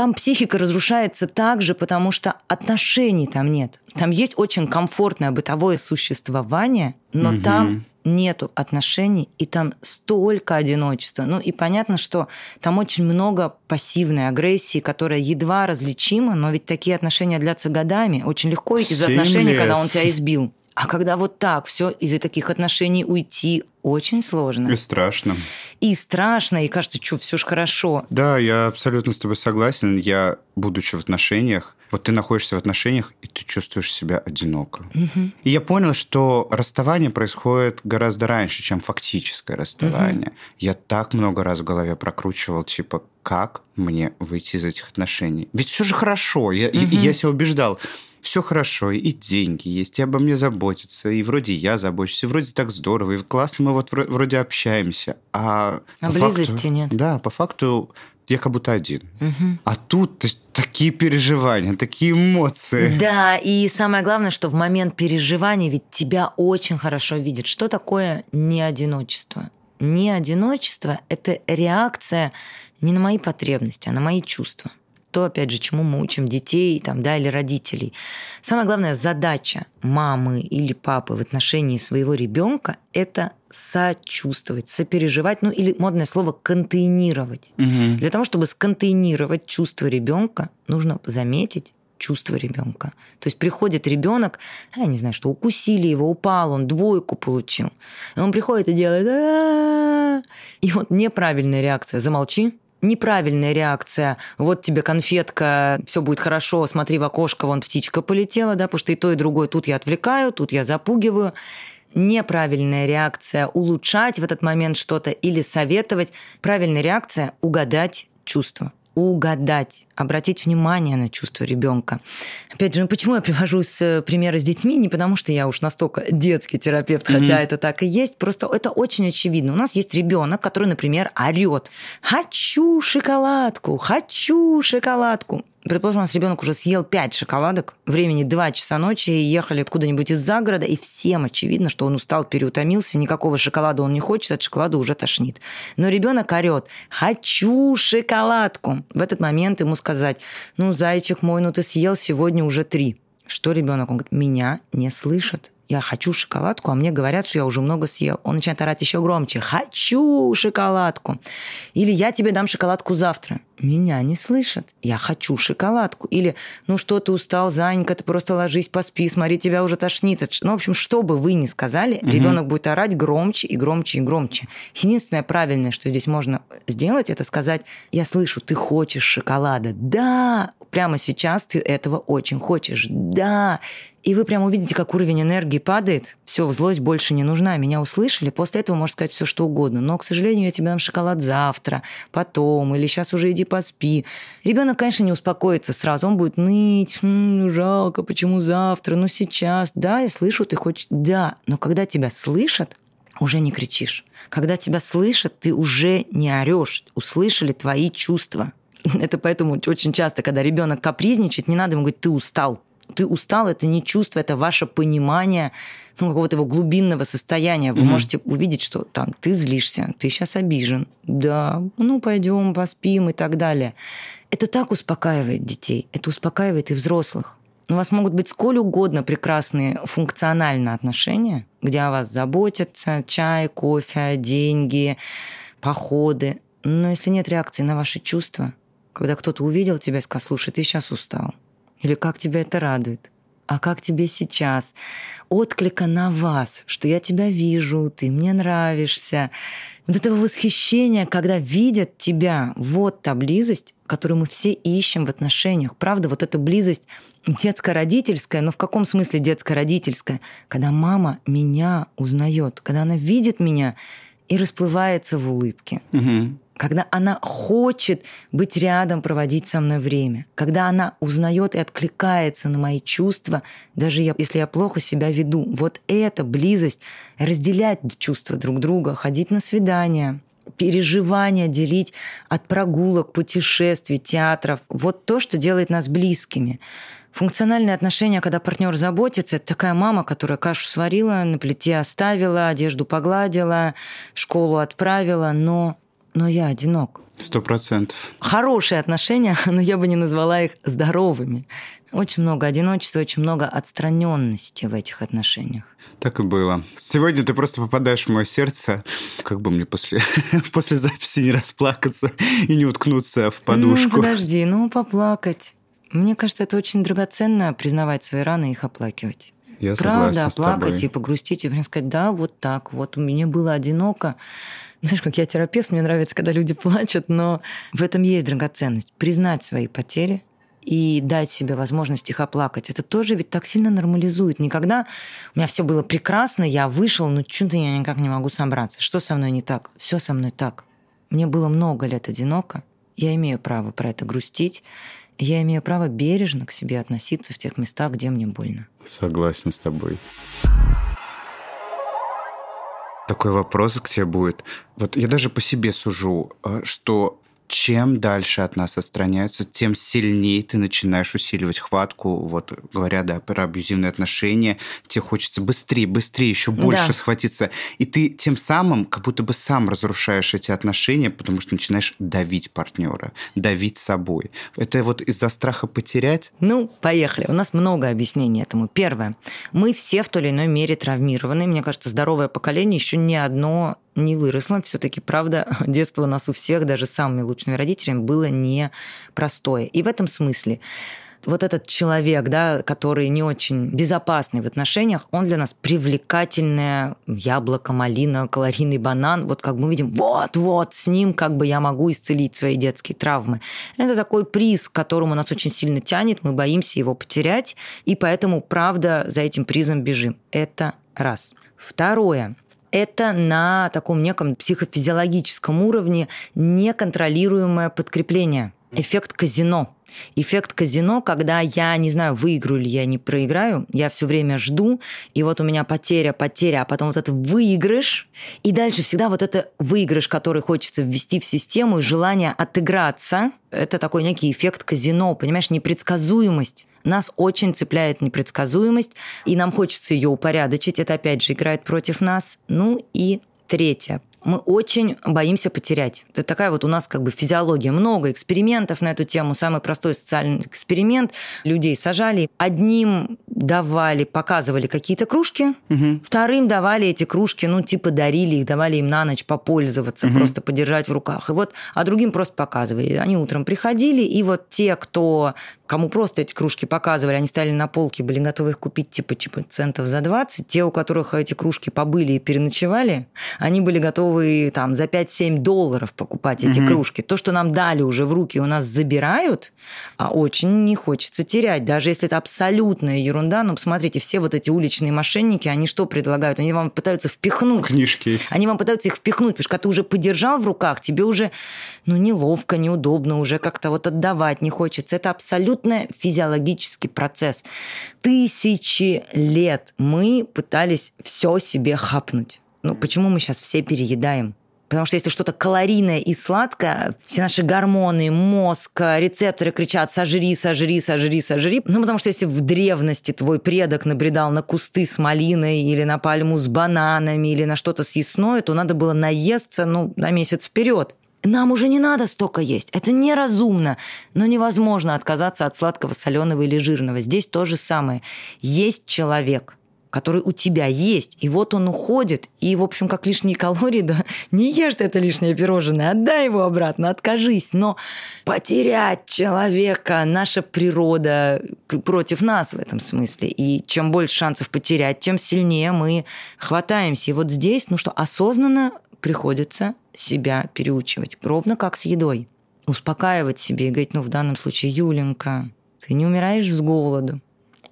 Там психика разрушается также, потому что отношений там нет. Там есть очень комфортное бытовое существование, но Мгм. там нету отношений, и там столько одиночества. Ну и понятно, что там очень много пассивной агрессии, которая едва различима, но ведь такие отношения длятся годами. Очень легко из Семь отношений, лет. когда он тебя избил. А когда вот так все из-за таких отношений уйти очень сложно. И страшно. И страшно, и кажется, что все ж хорошо. Да, я абсолютно с тобой согласен. Я, будучи в отношениях, вот ты находишься в отношениях, и ты чувствуешь себя одиноко. И я понял, что расставание происходит гораздо раньше, чем фактическое расставание. Я так много раз в голове прокручивал, типа, как мне выйти из этих отношений? Ведь все же хорошо. Я, и- и я себя убеждал. Все хорошо, и деньги есть, и обо мне заботятся, и вроде я забочусь, и вроде так здорово, и классно мы вот вро- вроде общаемся. А, А по факту- близости нет. Да, по факту я как будто один. А тут такие переживания, такие эмоции. Да, и самое главное, что в момент переживания ведь тебя очень хорошо видят. Что такое неодиночество? Неодиночество – это реакция не на мои потребности, а на мои чувства. То, опять же, чему мы учим детей там, да, или родителей. Самая главная задача мамы или папы в отношении своего ребенка – это сочувствовать, сопереживать, ну или модное слово контейнировать. Мгм. Для того, чтобы сконтейнировать чувство ребенка, нужно заметить чувство ребенка. То есть приходит ребенок, я не знаю, что укусили его, упал, он двойку получил. И он приходит и делает. И вот неправильная реакция «замолчи», неправильная реакция «вот тебе конфетка, все будет хорошо, смотри в окошко, вон птичка полетела», да, потому что и то, и другое тут я отвлекаю, тут я запугиваю неправильная реакция улучшать в этот момент что-то или советовать. Правильная реакция угадать чувство. Угадать, обратить внимание на чувство ребенка. Опять же, ну почему я привожу с э, примеры с детьми? Не потому, что я уж настолько детский терапевт, хотя это так и есть. Просто это очень очевидно. У нас есть ребенок, который, например, орет: Хочу шоколадку, хочу шоколадку. Предположим, у нас ребенок уже съел 5 шоколадок, времени 2 часа ночи, ехали откуда-нибудь из-за города, и всем очевидно, что он устал, переутомился, никакого шоколада он не хочет, от шоколада уже тошнит. Но ребенок орет, хочу шоколадку. В этот момент ему сказать, ну, зайчик мой, ну ты съел сегодня уже три. Что ребенок? Он говорит, меня не слышат. Я хочу шоколадку, а мне говорят, что я уже много съел. Он начинает орать еще громче. Хочу шоколадку. Или я тебе дам шоколадку завтра. Меня не слышат. Я хочу шоколадку. Или, ну что ты устал, Занька, ты просто ложись, поспи, смотри, тебя уже тошнит. Ну, в общем, что бы вы ни сказали, ребенок будет орать громче и громче и громче. Единственное правильное, что здесь можно сделать, это сказать, я слышу, ты хочешь шоколада. Да, прямо сейчас ты этого очень хочешь. Да. И вы прямо увидите, как уровень энергии падает. Все, злость больше не нужна. Меня услышали. После этого можно сказать все, что угодно. Но, к сожалению, я тебе дам шоколад завтра, потом, или сейчас уже иди поспи. Ребенок, конечно, не успокоится сразу. Он будет ныть. «М, ну, жалко, почему завтра? Ну, сейчас. Да, я слышу, ты хочешь. Да. Но когда тебя слышат, уже не кричишь. Когда тебя слышат, ты уже не орешь. Услышали твои чувства. Это поэтому очень часто, когда ребенок капризничает, не надо ему говорить, ты устал. Ты устал, это не чувство, это ваше понимание ну, какого-то его глубинного состояния. Вы Мгм. можете увидеть, что там ты злишься, ты сейчас обижен. Да, ну пойдем, поспим и так далее. Это так успокаивает детей, это успокаивает и взрослых. У вас могут быть сколь угодно прекрасные функциональные отношения, где о вас заботятся, чай, кофе, деньги, походы. Но если нет реакции на ваши чувства, когда кто-то увидел тебя и сказал, слушай, ты сейчас устал. Или как тебя это радует? А как тебе сейчас? Отклика на вас, что я тебя вижу, ты мне нравишься. Вот этого восхищения, когда видят тебя, вот та близость, которую мы все ищем в отношениях. Правда, вот эта близость детско-родительская, но в каком смысле детско-родительская? Когда мама меня узнает, когда она видит меня и расплывается в улыбке. Угу когда она хочет быть рядом, проводить со мной время, когда она узнает и откликается на мои чувства, даже если я плохо себя веду. Вот эта близость, разделять чувства друг друга, ходить на свидания, переживания делить от прогулок, путешествий, театров. Вот то, что делает нас близкими. Функциональные отношения, когда партнер заботится, это такая мама, которая кашу сварила, на плите оставила, одежду погладила, в школу отправила, но но я одинок. Сто процентов. Хорошие отношения, но я бы не назвала их здоровыми. Очень много одиночества, очень много отстраненности в этих отношениях. Так и было. Сегодня ты просто попадаешь в мое сердце. Как бы мне после, после записи не расплакаться и не уткнуться в подушку. Ну, подожди, ну поплакать. Мне кажется, это очень драгоценно признавать свои раны и их оплакивать. Я Правда, оплакать и погрустить, и сказать, да, вот так, вот мне было одиноко, знаешь, как я терапевт, мне нравится, когда люди плачут, но в этом есть драгоценность. Признать свои потери, и дать себе возможность их оплакать. Это тоже ведь так сильно нормализует. Никогда у меня все было прекрасно, я вышел, но что-то я никак не могу собраться. Что со мной не так? Все со мной так. Мне было много лет одиноко. Я имею право про это грустить. Я имею право бережно к себе относиться в тех местах, где мне больно. Согласен с тобой такой вопрос к тебе будет. Вот я даже по себе сужу, э, что чем дальше от нас отстраняются, тем сильнее ты начинаешь усиливать хватку. Вот говоря, да, про абьюзивные отношения, тебе хочется быстрее, быстрее, еще больше да. схватиться. И ты тем самым как будто бы сам разрушаешь эти отношения, потому что начинаешь давить партнера, давить собой. Это вот из-за страха потерять? Ну, поехали. У нас много объяснений этому. Первое. Мы все в той или иной мере травмированы. Мне кажется, здоровое поколение еще ни одно не выросла. Все-таки, правда, детство у нас у всех, даже самыми лучшими родителями, было непростое. И в этом смысле вот этот человек, да, который не очень безопасный в отношениях, он для нас привлекательное яблоко, малина, калорийный банан. Вот как мы видим, вот-вот, с ним как бы я могу исцелить свои детские травмы. Это такой приз, к которому нас очень сильно тянет, мы боимся его потерять, и поэтому, правда, за этим призом бежим. Это раз. Второе это на таком неком психофизиологическом уровне неконтролируемое подкрепление. Эффект казино. Эффект казино, когда я не знаю, выиграю или я не проиграю, я все время жду, и вот у меня потеря, потеря, а потом вот это выигрыш, и дальше всегда вот это выигрыш, который хочется ввести в систему, и желание отыграться, это такой некий эффект казино, понимаешь, непредсказуемость. Нас очень цепляет непредсказуемость, и нам хочется ее упорядочить. Это опять же играет против нас. Ну и третье мы очень боимся потерять. Это такая вот у нас как бы физиология. Много экспериментов на эту тему. Самый простой социальный эксперимент. Людей сажали. Одним давали, показывали какие-то кружки, угу. вторым давали эти кружки, ну, типа дарили их, давали им на ночь попользоваться, угу. просто подержать в руках. И вот, а другим просто показывали. Они утром приходили, и вот те, кто кому просто эти кружки показывали, они стояли на полке, были готовы их купить типа, типа центов за 20. Те, у которых эти кружки побыли и переночевали, они были готовы там за 5-7 долларов покупать эти угу. кружки. То, что нам дали уже в руки, у нас забирают, а очень не хочется терять. Даже если это абсолютная ерунда, ну, посмотрите, все вот эти уличные мошенники, они что предлагают? Они вам пытаются впихнуть. Книжки. Они вам пытаются их впихнуть, потому что когда ты уже подержал в руках, тебе уже ну, неловко, неудобно, уже как-то вот отдавать не хочется. Это абсолютно абсолютно физиологический процесс. Тысячи лет мы пытались все себе хапнуть. Ну, почему мы сейчас все переедаем? Потому что если что-то калорийное и сладкое, все наши гормоны, мозг, рецепторы кричат «сожри, сожри, сожри, сожри». Ну, потому что если в древности твой предок набредал на кусты с малиной или на пальму с бананами или на что-то съестное, то надо было наесться, ну, на месяц вперед. Нам уже не надо столько есть. Это неразумно. Но невозможно отказаться от сладкого, соленого или жирного. Здесь то же самое. Есть человек, который у тебя есть, и вот он уходит, и, в общем, как лишние калории, да, не ешь ты это лишнее пирожное, отдай его обратно, откажись, но потерять человека, наша природа против нас в этом смысле, и чем больше шансов потерять, тем сильнее мы хватаемся. И вот здесь, ну что, осознанно приходится себя переучивать, ровно как с едой. Успокаивать себе и говорить, ну, в данном случае, Юленька, ты не умираешь с голоду,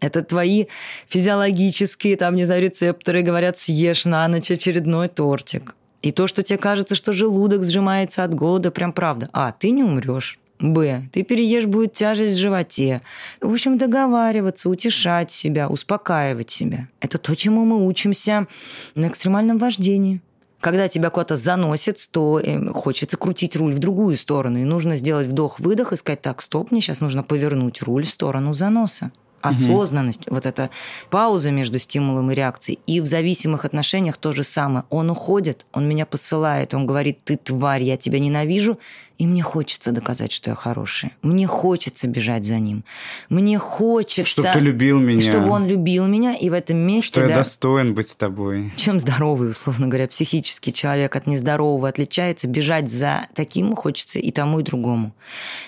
это твои физиологические, там, не знаю, рецепторы говорят, съешь на ночь очередной тортик. И то, что тебе кажется, что желудок сжимается от голода, прям правда. А, ты не умрешь. Б. Ты переешь, будет тяжесть в животе. В общем, договариваться, утешать себя, успокаивать себя. Это то, чему мы учимся на экстремальном вождении. Когда тебя куда-то заносит, то эм, хочется крутить руль в другую сторону. И нужно сделать вдох-выдох и сказать, так, стоп, мне сейчас нужно повернуть руль в сторону заноса осознанность, угу. вот эта пауза между стимулом и реакцией. И в зависимых отношениях то же самое. Он уходит, он меня посылает, он говорит, ты тварь, я тебя ненавижу, и мне хочется доказать, что я хорошая. Мне хочется бежать за ним. Мне хочется... Чтобы ты любил меня. Чтобы он любил меня, и в этом месте... Что да, я достоин быть с тобой. Чем здоровый, условно говоря, психический человек от нездорового отличается, бежать за таким хочется и тому, и другому.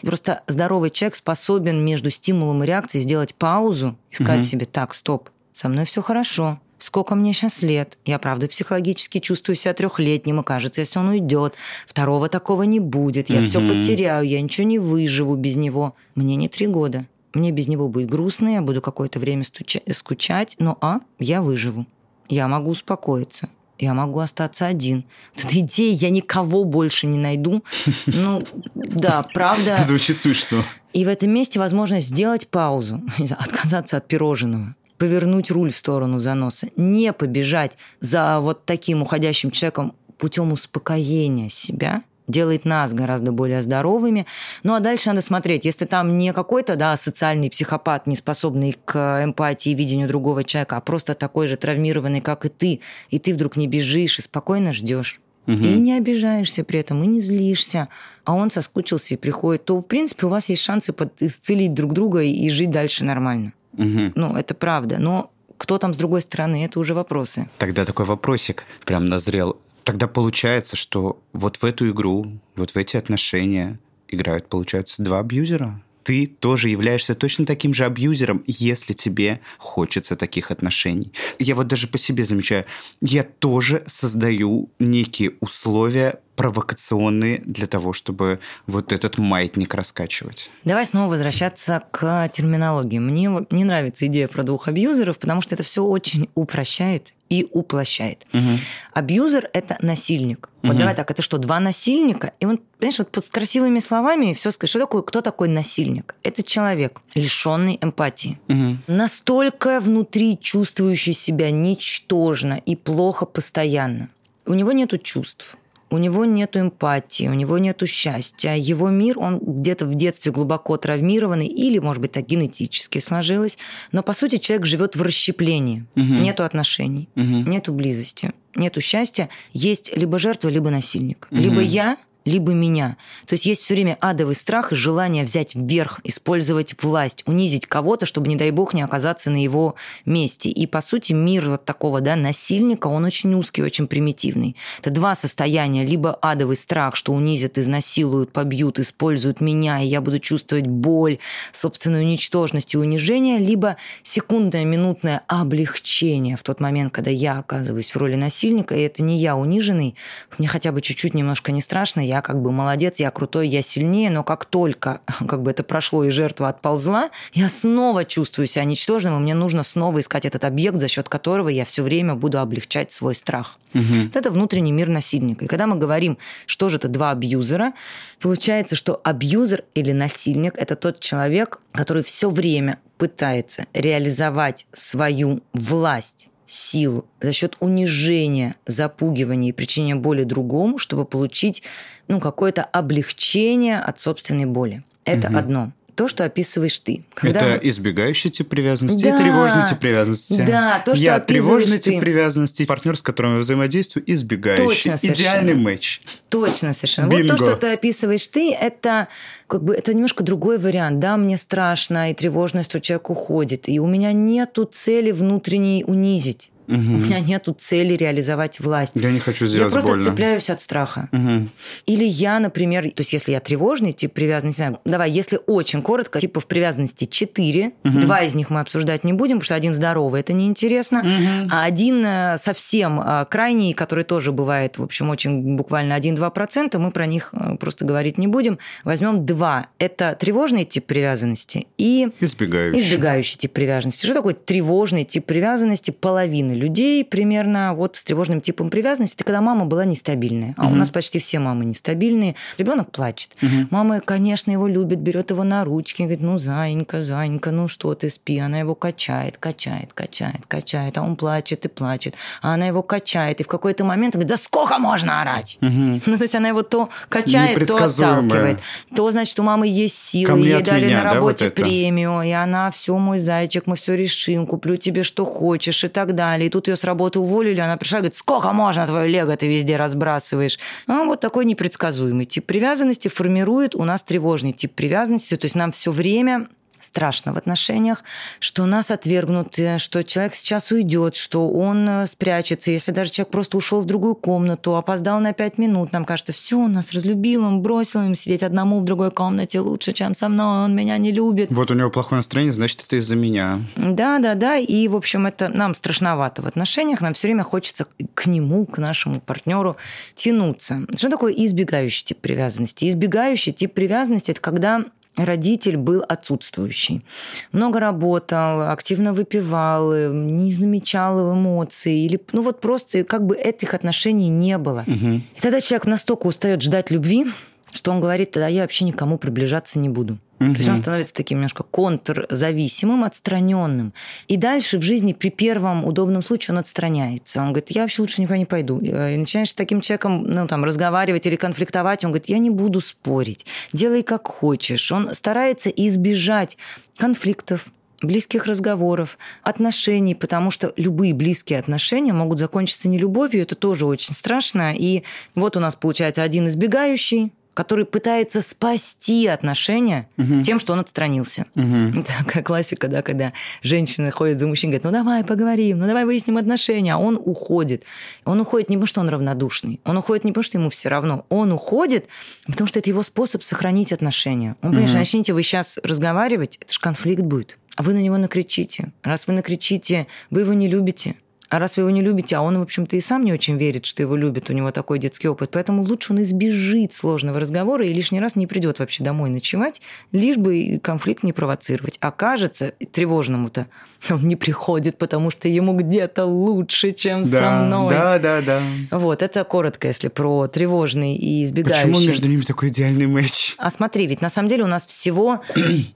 Просто здоровый человек способен между стимулом и реакцией сделать паузу и сказать угу. себе, так, стоп, со мной все хорошо, сколько мне сейчас лет. Я, правда, психологически чувствую себя трехлетним, и кажется, если он уйдет, второго такого не будет. Я угу. все потеряю, я ничего не выживу без него. Мне не три года. Мне без него будет грустно, я буду какое-то время стуча- скучать, но а, я выживу. Я могу успокоиться. Я могу остаться один. Вот идея, я никого больше не найду. Ну, да, правда. Звучит смешно. И в этом месте возможно сделать паузу, отказаться от пирожного, повернуть руль в сторону заноса, не побежать за вот таким уходящим человеком путем успокоения себя, делает нас гораздо более здоровыми. Ну а дальше надо смотреть, если там не какой-то да, социальный психопат, не способный к эмпатии и видению другого человека, а просто такой же травмированный, как и ты, и ты вдруг не бежишь и спокойно ждешь. Угу. И не обижаешься при этом, и не злишься, а он соскучился и приходит, то, в принципе, у вас есть шансы исцелить друг друга и жить дальше нормально. Угу. Ну, это правда. Но кто там с другой стороны, это уже вопросы. Тогда такой вопросик прям назрел. Тогда получается, что вот в эту игру, вот в эти отношения играют, получается, два абьюзера? ты тоже являешься точно таким же абьюзером, если тебе хочется таких отношений. Я вот даже по себе замечаю, я тоже создаю некие условия провокационные для того, чтобы вот этот маятник раскачивать. Давай снова возвращаться к терминологии. Мне не нравится идея про двух абьюзеров, потому что это все очень упрощает и уплощает. Угу. Абьюзер – это насильник. Угу. Вот давай так, это что, два насильника? И он, понимаешь, вот под красивыми словами все сказать, что такое, кто такой насильник? Это человек, лишенный эмпатии. Угу. Настолько внутри чувствующий себя ничтожно и плохо постоянно. У него нету чувств у него нет эмпатии, у него нет счастья. Его мир, он где-то в детстве глубоко травмированный или, может быть, так генетически сложилось. Но, по сути, человек живет в расщеплении. Угу. Нету отношений, угу. нету близости, нету счастья. Есть либо жертва, либо насильник. Угу. Либо я, либо меня. То есть есть все время адовый страх и желание взять вверх, использовать власть, унизить кого-то, чтобы, не дай бог, не оказаться на его месте. И, по сути, мир вот такого да, насильника, он очень узкий, очень примитивный. Это два состояния. Либо адовый страх, что унизят, изнасилуют, побьют, используют меня, и я буду чувствовать боль, собственную ничтожность и унижение, либо секундное, минутное облегчение в тот момент, когда я оказываюсь в роли насильника, и это не я униженный, мне хотя бы чуть-чуть немножко не страшно, я как бы молодец, я крутой, я сильнее, но как только как бы это прошло и жертва отползла, я снова чувствую себя ничтожным, и мне нужно снова искать этот объект, за счет которого я все время буду облегчать свой страх. Угу. Вот это внутренний мир насильника. И когда мы говорим, что же это два абьюзера, получается, что абьюзер или насильник – это тот человек, который все время пытается реализовать свою власть силу за счет унижения, запугивания и причинения боли другому, чтобы получить ну, какое-то облегчение от собственной боли. Это угу. одно. То, что описываешь ты. Когда... Это избегающий тип привязанности да. и тревожный тип привязанности. Да, то, что Я тревожный ты. тип привязанности, партнер, с которым я взаимодействую, избегающий. Точно, совершенно. Идеальный матч. Точно, совершенно. Бинго. Вот то, что ты описываешь ты, это как бы это немножко другой вариант. Да, мне страшно и тревожно, что человек уходит. И у меня нету цели внутренней унизить. Угу. У меня нету цели реализовать власть. Я не хочу Я сделать просто больно. цепляюсь от страха. Угу. Или я, например, то есть если я тревожный тип привязанности, не знаю, давай, если очень коротко, типов привязанности 4, два из них мы обсуждать не будем, потому что один здоровый, это неинтересно, а один э, совсем э, крайний, который тоже бывает, в общем, очень буквально 1-2%, мы про них э, просто говорить не будем. Возьмем два. Это тревожный тип привязанности и Избегающий. избегающий тип привязанности. Что такое тревожный тип привязанности половины людей примерно вот с тревожным типом привязанности? Это когда мама была нестабильная. А у нас почти все мамы нестабильные. Ребенок плачет. Мама, конечно, его любит, берет его на ручки, говорит, ну, зайенька, зайенька, ну что ты, спи. Она его качает, качает, качает, качает. А он плачет и плачет. А она его качает. И в какой-то момент говорит, да сколько можно орать? Ну, то есть она его то качает, то отталкивает. То, значит, у мамы есть силы, Ко ей дали меня, на да, работе вот это? премию, и она все, мой зайчик, мы все решим, куплю тебе что хочешь и так далее. Тут ее с работы уволили, она пришла и говорит, сколько можно твое лего ты везде разбрасываешь? А вот такой непредсказуемый тип привязанности формирует у нас тревожный тип привязанности, то есть нам все время страшно в отношениях, что нас отвергнут, э, что человек сейчас уйдет, что он э, спрячется. Если даже человек просто ушел в другую комнату, опоздал на пять минут, нам кажется, все, он нас разлюбил, он бросил ему сидеть одному в другой комнате лучше, чем со мной, он меня не любит. Вот у него плохое настроение, значит, это из-за меня. Да, да, да. И, в общем, это нам страшновато в отношениях. Нам все время хочется к нему, к нашему партнеру тянуться. Что такое избегающий тип привязанности? Избегающий тип привязанности – это когда родитель был отсутствующий. Много работал, активно выпивал, э, не замечал эмоций. Или, ну вот просто как бы этих отношений не было. И тогда человек настолько устает ждать любви, что он говорит, тогда я вообще никому приближаться не буду. То есть он становится таким немножко контрзависимым, отстраненным. И дальше в жизни при первом удобном случае он отстраняется. Он говорит, я вообще лучше никуда не пойду. И начинаешь с таким человеком ну, там, разговаривать или конфликтовать, он говорит, я не буду спорить, делай как хочешь. Он старается избежать конфликтов, близких разговоров, отношений, потому что любые близкие отношения могут закончиться не любовью, это тоже очень страшно. И вот у нас получается один избегающий, который пытается спасти отношения угу. тем, что он отстранился. Угу. Такая классика, да, когда женщина ходит за мужчиной, говорит, ну давай поговорим, ну давай выясним отношения, а он уходит. Он уходит не потому, что он равнодушный, он уходит не потому, что ему все равно, он уходит, потому что это его способ сохранить отношения. Он, понимаешь, угу. начните вы сейчас разговаривать, это же конфликт будет. А вы на него накричите. Раз вы накричите, вы его не любите. А раз вы его не любите, а он, в общем-то, и сам не очень верит, что его любят, у него такой детский опыт, поэтому лучше он избежит сложного разговора и лишний раз не придет вообще домой ночевать, лишь бы конфликт не провоцировать. А кажется, тревожному-то он не приходит, потому что ему где-то лучше, чем да, со мной. Да, да, да. Вот, это коротко, если про тревожный и избегающий. Почему между ними такой идеальный матч? А смотри, ведь на самом деле у нас всего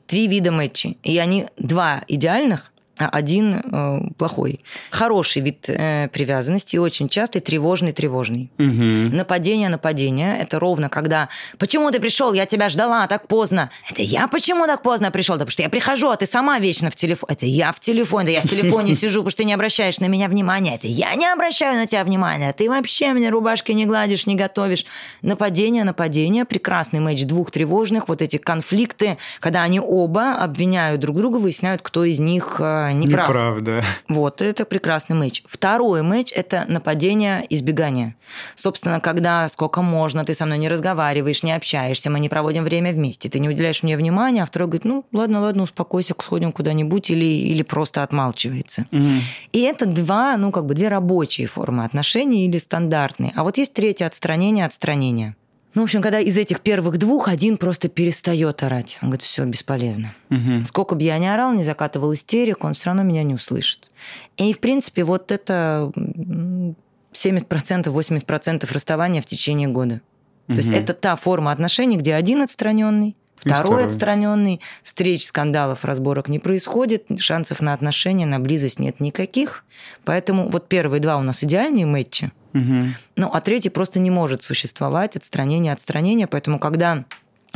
три вида матчей, и они два идеальных, один э, плохой. Хороший вид э, привязанности и очень частый тревожный тревожный. Угу. Нападение нападение это ровно когда почему ты пришел, я тебя ждала так поздно. Это я почему так поздно пришел, да потому что я прихожу, а ты сама вечно в телефон. Это я в телефоне, да я в телефоне сижу, потому что ты не обращаешь на меня внимания. Это я не обращаю на тебя внимания. Ты вообще мне рубашки не гладишь, не готовишь. Нападение нападение прекрасный матч двух тревожных вот эти конфликты, когда они оба обвиняют друг друга, выясняют, кто из них э, не прав. Неправда. Вот, это прекрасный матч. Второй матч – это нападение, избегание. Собственно, когда сколько можно, ты со мной не разговариваешь, не общаешься, мы не проводим время вместе, ты не уделяешь мне внимания, а второй говорит, ну, ладно, ладно, успокойся, сходим куда-нибудь или, или просто отмалчивается. Угу. И это два, ну, как бы две рабочие формы отношений или стандартные. А вот есть третье – отстранение, отстранение. Ну, в общем, когда из этих первых двух один просто перестает орать. Он говорит, все, бесполезно. Угу. Сколько бы я ни орал, не закатывал истерику, он все равно меня не услышит. И, в принципе, вот это 70%, 80% расставания в течение года. То есть это та форма отношений, где один отстраненный, Второй, второй отстраненный, встреч, скандалов, разборок не происходит, шансов на отношения, на близость нет никаких. Поэтому вот первые два у нас идеальные матчи. Угу. Ну, а третий просто не может существовать, отстранение, отстранение. Поэтому, когда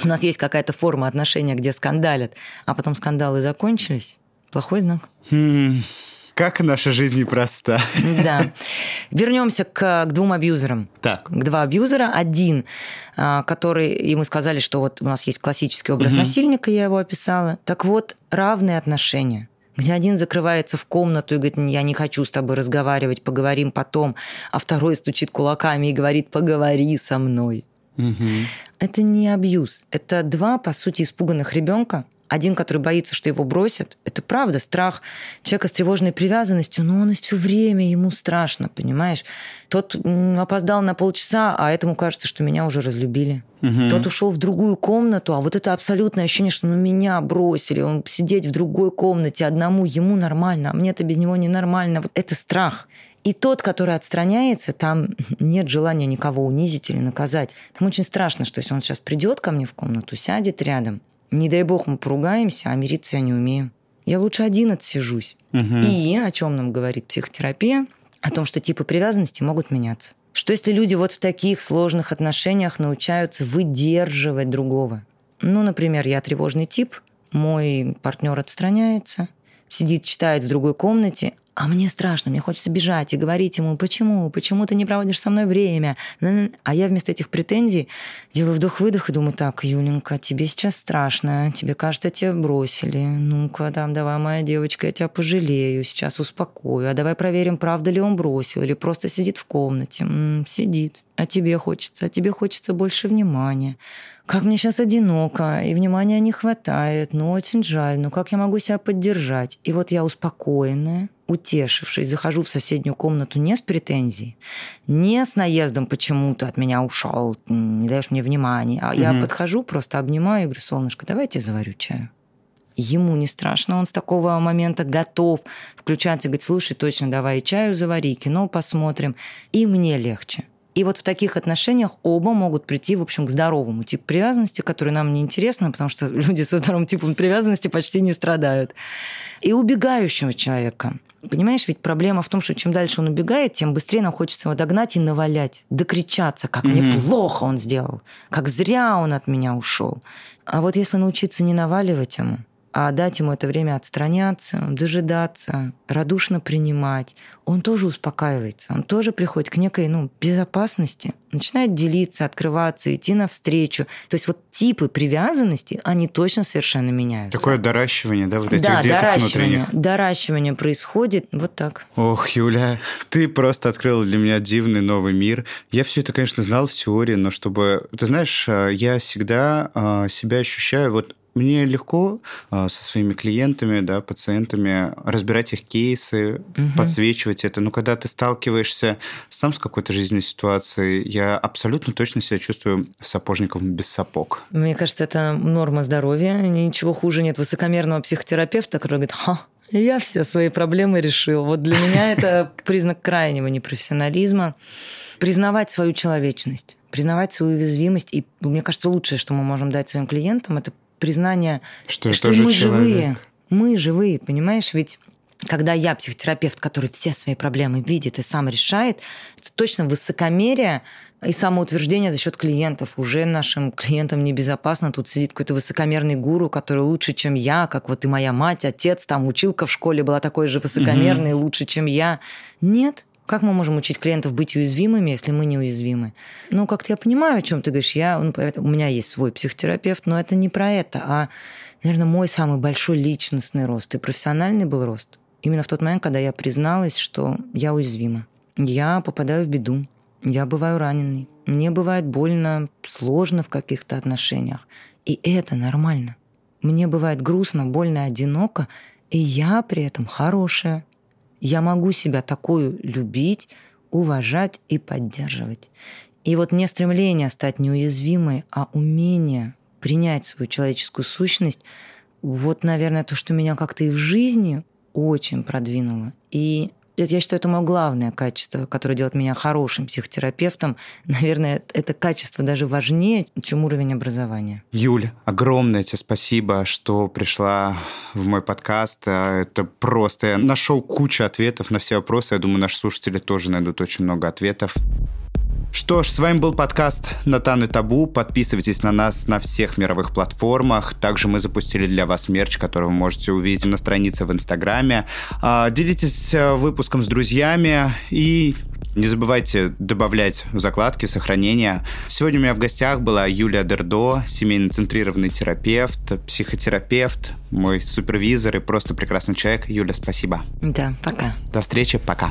у нас есть какая-то форма отношения, где скандалят, а потом скандалы закончились, плохой знак. Хм, как наша жизнь непроста. Да. Вернемся к, к двум абьюзерам. Так. К два абьюзера. Один, а, который, и мы сказали, что вот у нас есть классический образ угу. насильника, я его описала. Так вот, равные отношения где один закрывается в комнату и говорит, я не хочу с тобой разговаривать, поговорим потом, а второй стучит кулаками и говорит, поговори со мной. Угу. Это не абьюз. Это два, по сути, испуганных ребенка, один, который боится, что его бросят, это правда страх человека с тревожной привязанностью, но он все время ему страшно, понимаешь? Тот опоздал на полчаса, а этому кажется, что меня уже разлюбили. Угу. Тот ушел в другую комнату, а вот это абсолютное ощущение, что ну, меня бросили, он сидеть в другой комнате одному, ему нормально, а мне-то без него ненормально. Вот это страх. И тот, который отстраняется, там нет желания никого унизить или наказать. Там очень страшно, что если он сейчас придет ко мне в комнату, сядет рядом, не дай бог мы поругаемся, а мириться я не умею. Я лучше один отсижусь. Угу. И о чем нам говорит психотерапия? О том, что типы привязанности могут меняться. Что если люди вот в таких сложных отношениях научаются выдерживать другого? Ну, например, я тревожный тип, мой партнер отстраняется, сидит, читает в другой комнате, а мне страшно, мне хочется бежать и говорить ему, почему, почему ты не проводишь со мной время. А я вместо этих претензий делаю вдох-выдох и думаю, так, Юленька, тебе сейчас страшно, тебе кажется, тебя бросили. Ну-ка, там, давай, моя девочка, я тебя пожалею, сейчас успокою. А давай проверим, правда ли он бросил или просто сидит в комнате. М-м, сидит. А тебе хочется, а тебе хочется больше внимания. Как мне сейчас одиноко, и внимания не хватает, ну очень жаль, ну как я могу себя поддержать? И вот я успокоенная, утешившись, захожу в соседнюю комнату не с претензией, не с наездом почему-то от меня ушел, не даешь мне внимания, а mm я подхожу, просто обнимаю и говорю, солнышко, давайте заварю чаю. Ему не страшно, он с такого момента готов включаться и говорит, слушай, точно, давай чаю завари, кино посмотрим. И мне легче. И вот в таких отношениях оба могут прийти, в общем, к здоровому типу привязанности, который нам не интересно, потому что люди со здоровым типом привязанности почти не страдают. И убегающего человека. Понимаешь, ведь проблема в том, что чем дальше он убегает, тем быстрее нам хочется его догнать и навалять, докричаться, как mm-hmm. мне плохо он сделал, как зря он от меня ушел. А вот если научиться не наваливать ему, а дать ему это время отстраняться, дожидаться, радушно принимать, он тоже успокаивается, он тоже приходит к некой ну, безопасности, начинает делиться, открываться, идти навстречу. То есть вот типы привязанности, они точно совершенно меняются. Такое доращивание, да, вот этих да, деток доращивание, внутренних. доращивание происходит вот так. Ох, Юля, ты просто открыла для меня дивный новый мир. Я все это, конечно, знал в теории, но чтобы... Ты знаешь, э, я всегда э, себя ощущаю вот мне легко а, со своими клиентами, да, пациентами разбирать их кейсы, угу. подсвечивать это. Но когда ты сталкиваешься сам с какой-то жизненной ситуацией, я абсолютно точно себя чувствую сапожником без сапог. Мне кажется, это норма здоровья. Ничего хуже нет высокомерного психотерапевта, который говорит, ха, я все свои проблемы решил. Вот для меня это признак крайнего непрофессионализма. Признавать свою человечность, признавать свою уязвимость. И мне кажется, лучшее, что мы можем дать своим клиентам, это признание, что, что мы человек. живые. Мы живые, понимаешь? Ведь когда я психотерапевт, который все свои проблемы видит и сам решает, это точно высокомерие и самоутверждение за счет клиентов. Уже нашим клиентам небезопасно. Тут сидит какой-то высокомерный гуру, который лучше, чем я, как вот и моя мать, отец, там училка в школе была такой же высокомерной, угу. лучше, чем я. Нет, как мы можем учить клиентов быть уязвимыми, если мы не уязвимы? Ну, как-то я понимаю, о чем ты говоришь. Я, ну, у меня есть свой психотерапевт, но это не про это, а, наверное, мой самый большой личностный рост и профессиональный был рост. Именно в тот момент, когда я призналась, что я уязвима. Я попадаю в беду. Я бываю раненый. Мне бывает больно, сложно в каких-то отношениях. И это нормально. Мне бывает грустно, больно, одиноко, и я при этом хорошая, я могу себя такую любить, уважать и поддерживать. И вот не стремление стать неуязвимой, а умение принять свою человеческую сущность, вот, наверное, то, что меня как-то и в жизни очень продвинуло. И я считаю, это мое главное качество, которое делает меня хорошим психотерапевтом. Наверное, это качество даже важнее, чем уровень образования. Юля, огромное тебе спасибо, что пришла в мой подкаст. Это просто... Я нашел кучу ответов на все вопросы. Я думаю, наши слушатели тоже найдут очень много ответов. Что ж, с вами был подкаст «Натан и Табу». Подписывайтесь на нас на всех мировых платформах. Также мы запустили для вас мерч, который вы можете увидеть на странице в Инстаграме. А, делитесь э, выпуском с друзьями и не забывайте добавлять закладки, сохранения. Сегодня у меня в гостях была Юлия Дердо, семейно-центрированный терапевт, психотерапевт, мой супервизор и просто прекрасный человек. Юля, спасибо. Да, пока. До встречи, пока.